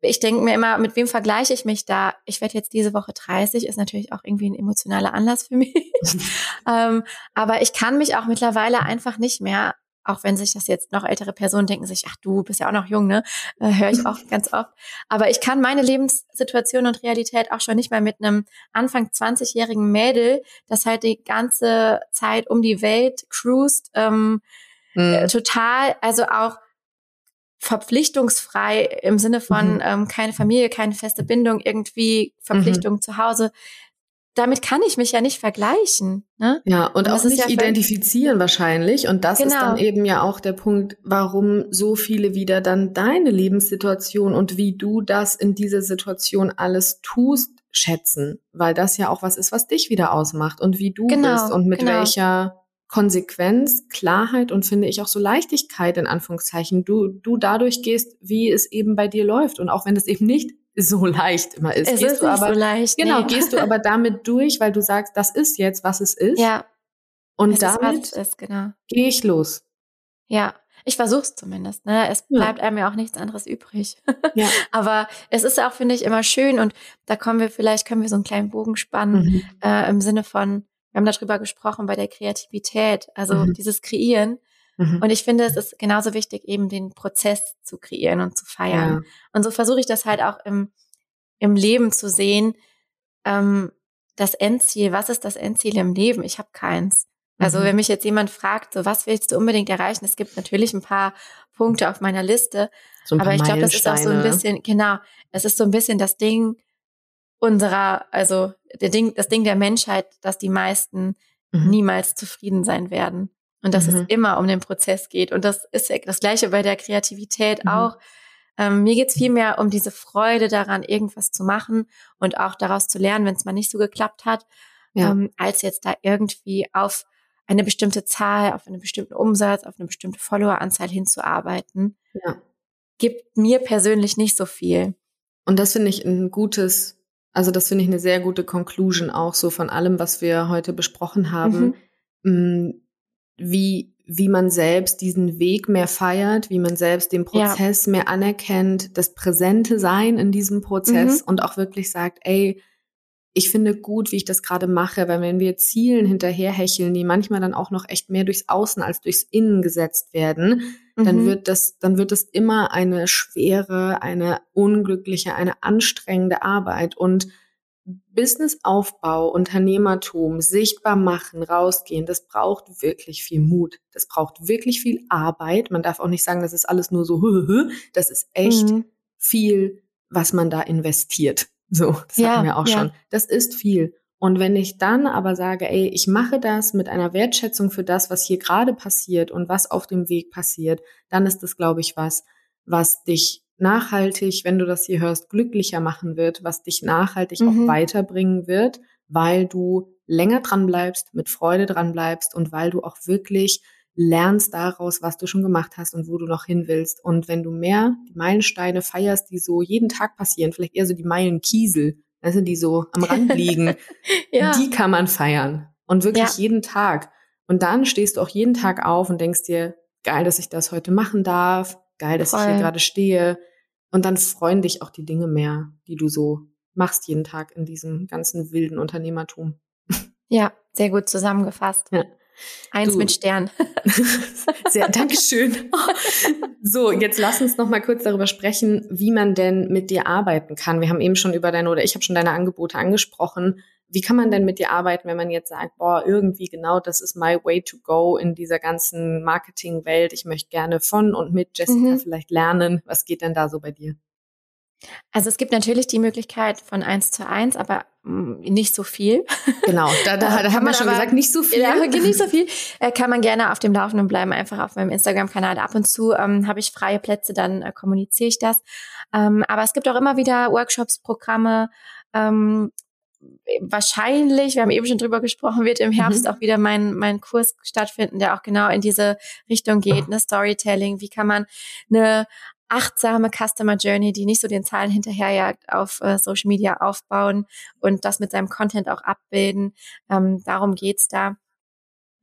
ich denke mir immer, mit wem vergleiche ich mich da? Ich werde jetzt diese Woche 30, ist natürlich auch irgendwie ein emotionaler Anlass für mich. ähm, aber ich kann mich auch mittlerweile einfach nicht mehr auch wenn sich das jetzt noch ältere Personen denken sich, ach du bist ja auch noch jung, ne? Äh, Höre ich auch ganz oft. Aber ich kann meine Lebenssituation und Realität auch schon nicht mehr mit einem Anfang 20-jährigen Mädel, das halt die ganze Zeit um die Welt cruist, ähm, mhm. äh, total, also auch verpflichtungsfrei im Sinne von mhm. ähm, keine Familie, keine feste Bindung, irgendwie Verpflichtung mhm. zu Hause damit kann ich mich ja nicht vergleichen. Ne? Ja, und, und auch nicht ja identifizieren wahrscheinlich. Und das genau. ist dann genau. eben ja auch der Punkt, warum so viele wieder dann deine Lebenssituation und wie du das in dieser Situation alles tust, schätzen. Weil das ja auch was ist, was dich wieder ausmacht und wie du genau, bist und mit genau. welcher Konsequenz, Klarheit und finde ich auch so Leichtigkeit in Anführungszeichen du, du dadurch gehst, wie es eben bei dir läuft. Und auch wenn es eben nicht so leicht immer ist. Es gehst ist du aber, so leicht. Genau, nee. gehst du aber damit durch, weil du sagst, das ist jetzt, was es ist. Ja. Und es damit ist, ist, genau. gehe ich los. Ja, ich versuch's zumindest. Ne? Es Ja. bleibt einem ja auch nichts anderes übrig. Ja. Aber es ist auch, finde ich, immer schön und da kommen wir vielleicht, können wir so einen kleinen Bogen spannen Mhm. äh, im Sinne von, wir haben darüber gesprochen bei der Kreativität, also Mhm. dieses Kreieren. Mhm. Und ich finde, es ist genauso wichtig, eben den Prozess zu kreieren und zu feiern. Ja. Und so versuche ich das halt auch im, im Leben zu sehen. Ähm, das Endziel, was ist das Endziel im Leben? Ich habe keins. Also Mhm. wenn mich jetzt jemand fragt, so was willst du unbedingt erreichen? Es gibt natürlich ein paar Punkte auf meiner Liste, So aber ich glaube, das ist auch so ein bisschen, genau, es ist so ein bisschen das Ding unserer, also der Ding, das Ding der Menschheit, dass die meisten Mhm. niemals zufrieden sein werden. Und dass Mhm. es immer um den Prozess geht. Und das ist ja das Gleiche bei der Kreativität Mhm. auch. Ähm, mir geht's viel mehr um diese Freude daran, irgendwas zu machen und auch daraus zu lernen, wenn es mal nicht so geklappt hat, Ja. ähm, als jetzt da irgendwie auf eine bestimmte Zahl, auf einen bestimmten Umsatz, auf eine bestimmte Followeranzahl hinzuarbeiten. Ja. Gibt mir persönlich nicht so viel. Und das finde ich ein gutes, also das finde ich eine sehr gute Conclusion auch so von allem, was wir heute besprochen haben, Mhm. Wie, wie man selbst diesen Weg mehr feiert, wie man selbst den Ja. Prozess mehr anerkennt, das präsente Sein in diesem Prozess Mhm. und auch wirklich sagt, ey, ich finde gut, wie ich das gerade mache, weil wenn wir Zielen hinterherhecheln, die manchmal dann auch noch echt mehr durchs Außen als durchs Innen gesetzt werden, dann Mhm. wird das, dann wird es immer eine schwere, eine unglückliche, eine anstrengende Arbeit und Businessaufbau, Unternehmertum, sichtbar machen, rausgehen, das braucht wirklich viel Mut. Das braucht wirklich viel Arbeit. Man darf auch nicht sagen, das ist alles nur so, hö, hö, das ist echt Mhm. viel, was man da investiert. So, das Ja, hatten wir auch ja. schon. Das ist viel. Und wenn ich dann aber sage, ey, ich mache das mit einer Wertschätzung für das, was hier gerade passiert und was auf dem Weg passiert, dann ist das, glaube ich, was, was dich nachhaltig, wenn du das hier hörst, glücklicher machen wird, was dich nachhaltig Mhm. auch weiterbringen wird, weil du länger dran bleibst, mit Freude dran bleibst und weil du auch wirklich lernst daraus, was du schon gemacht hast und wo du noch hin willst. Und wenn du mehr die Meilensteine feierst, die so jeden Tag passieren, vielleicht eher so die Meilenkiesel, sind die so am Rand liegen, Ja. die kann man feiern. Und wirklich Ja. jeden Tag. Und dann stehst du auch jeden Tag auf und denkst dir, geil, dass ich das heute machen darf, geil, dass ich Voll. hier gerade stehe. Und dann freuen dich auch die Dinge mehr, die du so machst jeden Tag in diesem ganzen wilden Unternehmertum. ja, sehr gut zusammengefasst. Ja. Eins Du- mit Stern. Sehr, Dankeschön. So, jetzt lass uns noch mal kurz darüber sprechen, wie man denn mit dir arbeiten kann. Wir haben eben schon über deine oder ich habe schon deine Angebote angesprochen. Wie kann man denn mit dir arbeiten, wenn man jetzt sagt, boah, irgendwie genau das ist my way to go in dieser ganzen Marketingwelt. Ich möchte gerne von und mit Jessica Mhm. vielleicht lernen. Was geht denn da so bei dir? Also es gibt natürlich die Möglichkeit von eins zu eins, aber nicht so viel. Genau, da, da, da haben wir schon aber, gesagt, nicht so viel. Ja, nicht so viel. Äh, kann man gerne auf dem Laufenden bleiben, einfach auf meinem Instagram-Kanal. Ab und zu ähm, habe ich freie Plätze, dann äh, kommuniziere ich das. Ähm, aber es gibt auch immer wieder Workshops, Programme. Ähm, wahrscheinlich, wir haben eben schon drüber gesprochen, wird im Herbst mhm. auch wieder mein, mein Kurs stattfinden, der auch genau in diese Richtung geht, ne Storytelling. Wie kann man eine achtsame Customer Journey, die nicht so den Zahlen hinterherjagt, auf äh, Social Media aufbauen und das mit seinem Content auch abbilden. Ähm, darum geht's da.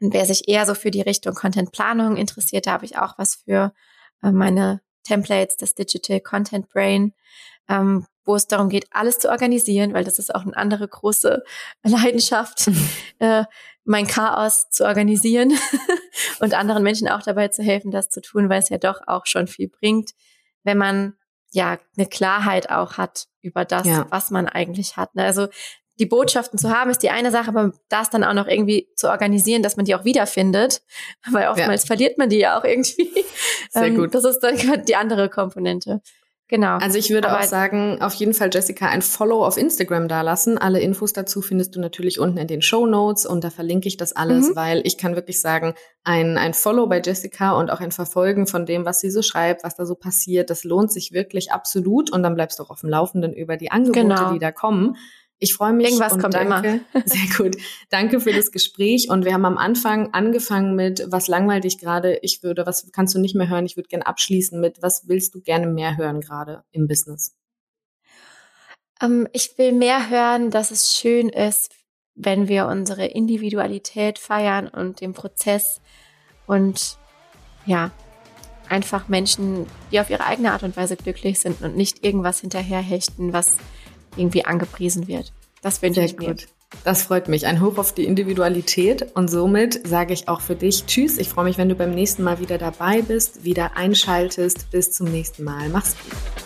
Und wer sich eher so für die Richtung Content-Planung interessiert, da habe ich auch was für äh, meine Templates, das Digital Content Brain, ähm, wo es darum geht, alles zu organisieren, weil das ist auch eine andere große Leidenschaft, äh, mein Chaos zu organisieren und anderen Menschen auch dabei zu helfen, das zu tun, weil es ja doch auch schon viel bringt, wenn man ja eine Klarheit auch hat über das, ja. was man eigentlich hat. Ne? Also die Botschaften zu haben, ist die eine Sache, aber das dann auch noch irgendwie zu organisieren, dass man die auch wiederfindet, weil oftmals ja. verliert man die ja auch irgendwie. Sehr ähm, gut. Das ist dann die andere Komponente. Genau. Also ich würde Aber auch sagen, auf jeden Fall Jessica ein Follow auf Instagram dalassen. Alle Infos dazu findest du natürlich unten in den Show Notes und da verlinke ich das alles, mhm. weil ich kann wirklich sagen, ein, ein Follow bei Jessica und auch ein Verfolgen von dem, was sie so schreibt, was da so passiert, das lohnt sich wirklich absolut und dann bleibst du auch auf dem Laufenden über die Angebote, genau. die da kommen. Ich freue mich. Irgendwas und kommt danke, immer. Sehr gut. Danke für das Gespräch. Und wir haben am Anfang angefangen mit, was langweilt dich gerade? Ich würde, was kannst du nicht mehr hören? Ich würde gerne abschließen mit, was willst du gerne mehr hören gerade im Business? Um, ähm, ich will mehr hören, dass es schön ist, wenn wir unsere Individualität feiern und den Prozess und ja, einfach Menschen, die auf ihre eigene Art und Weise glücklich sind und nicht irgendwas hinterherhechten, was irgendwie angepriesen wird. Das wünsche ich mir. Gut. Das freut mich. Ein Hoch auf die Individualität. Und somit sage ich auch für dich Tschüss. Ich freue mich, wenn du beim nächsten Mal wieder dabei bist, wieder einschaltest. Bis zum nächsten Mal. Mach's gut.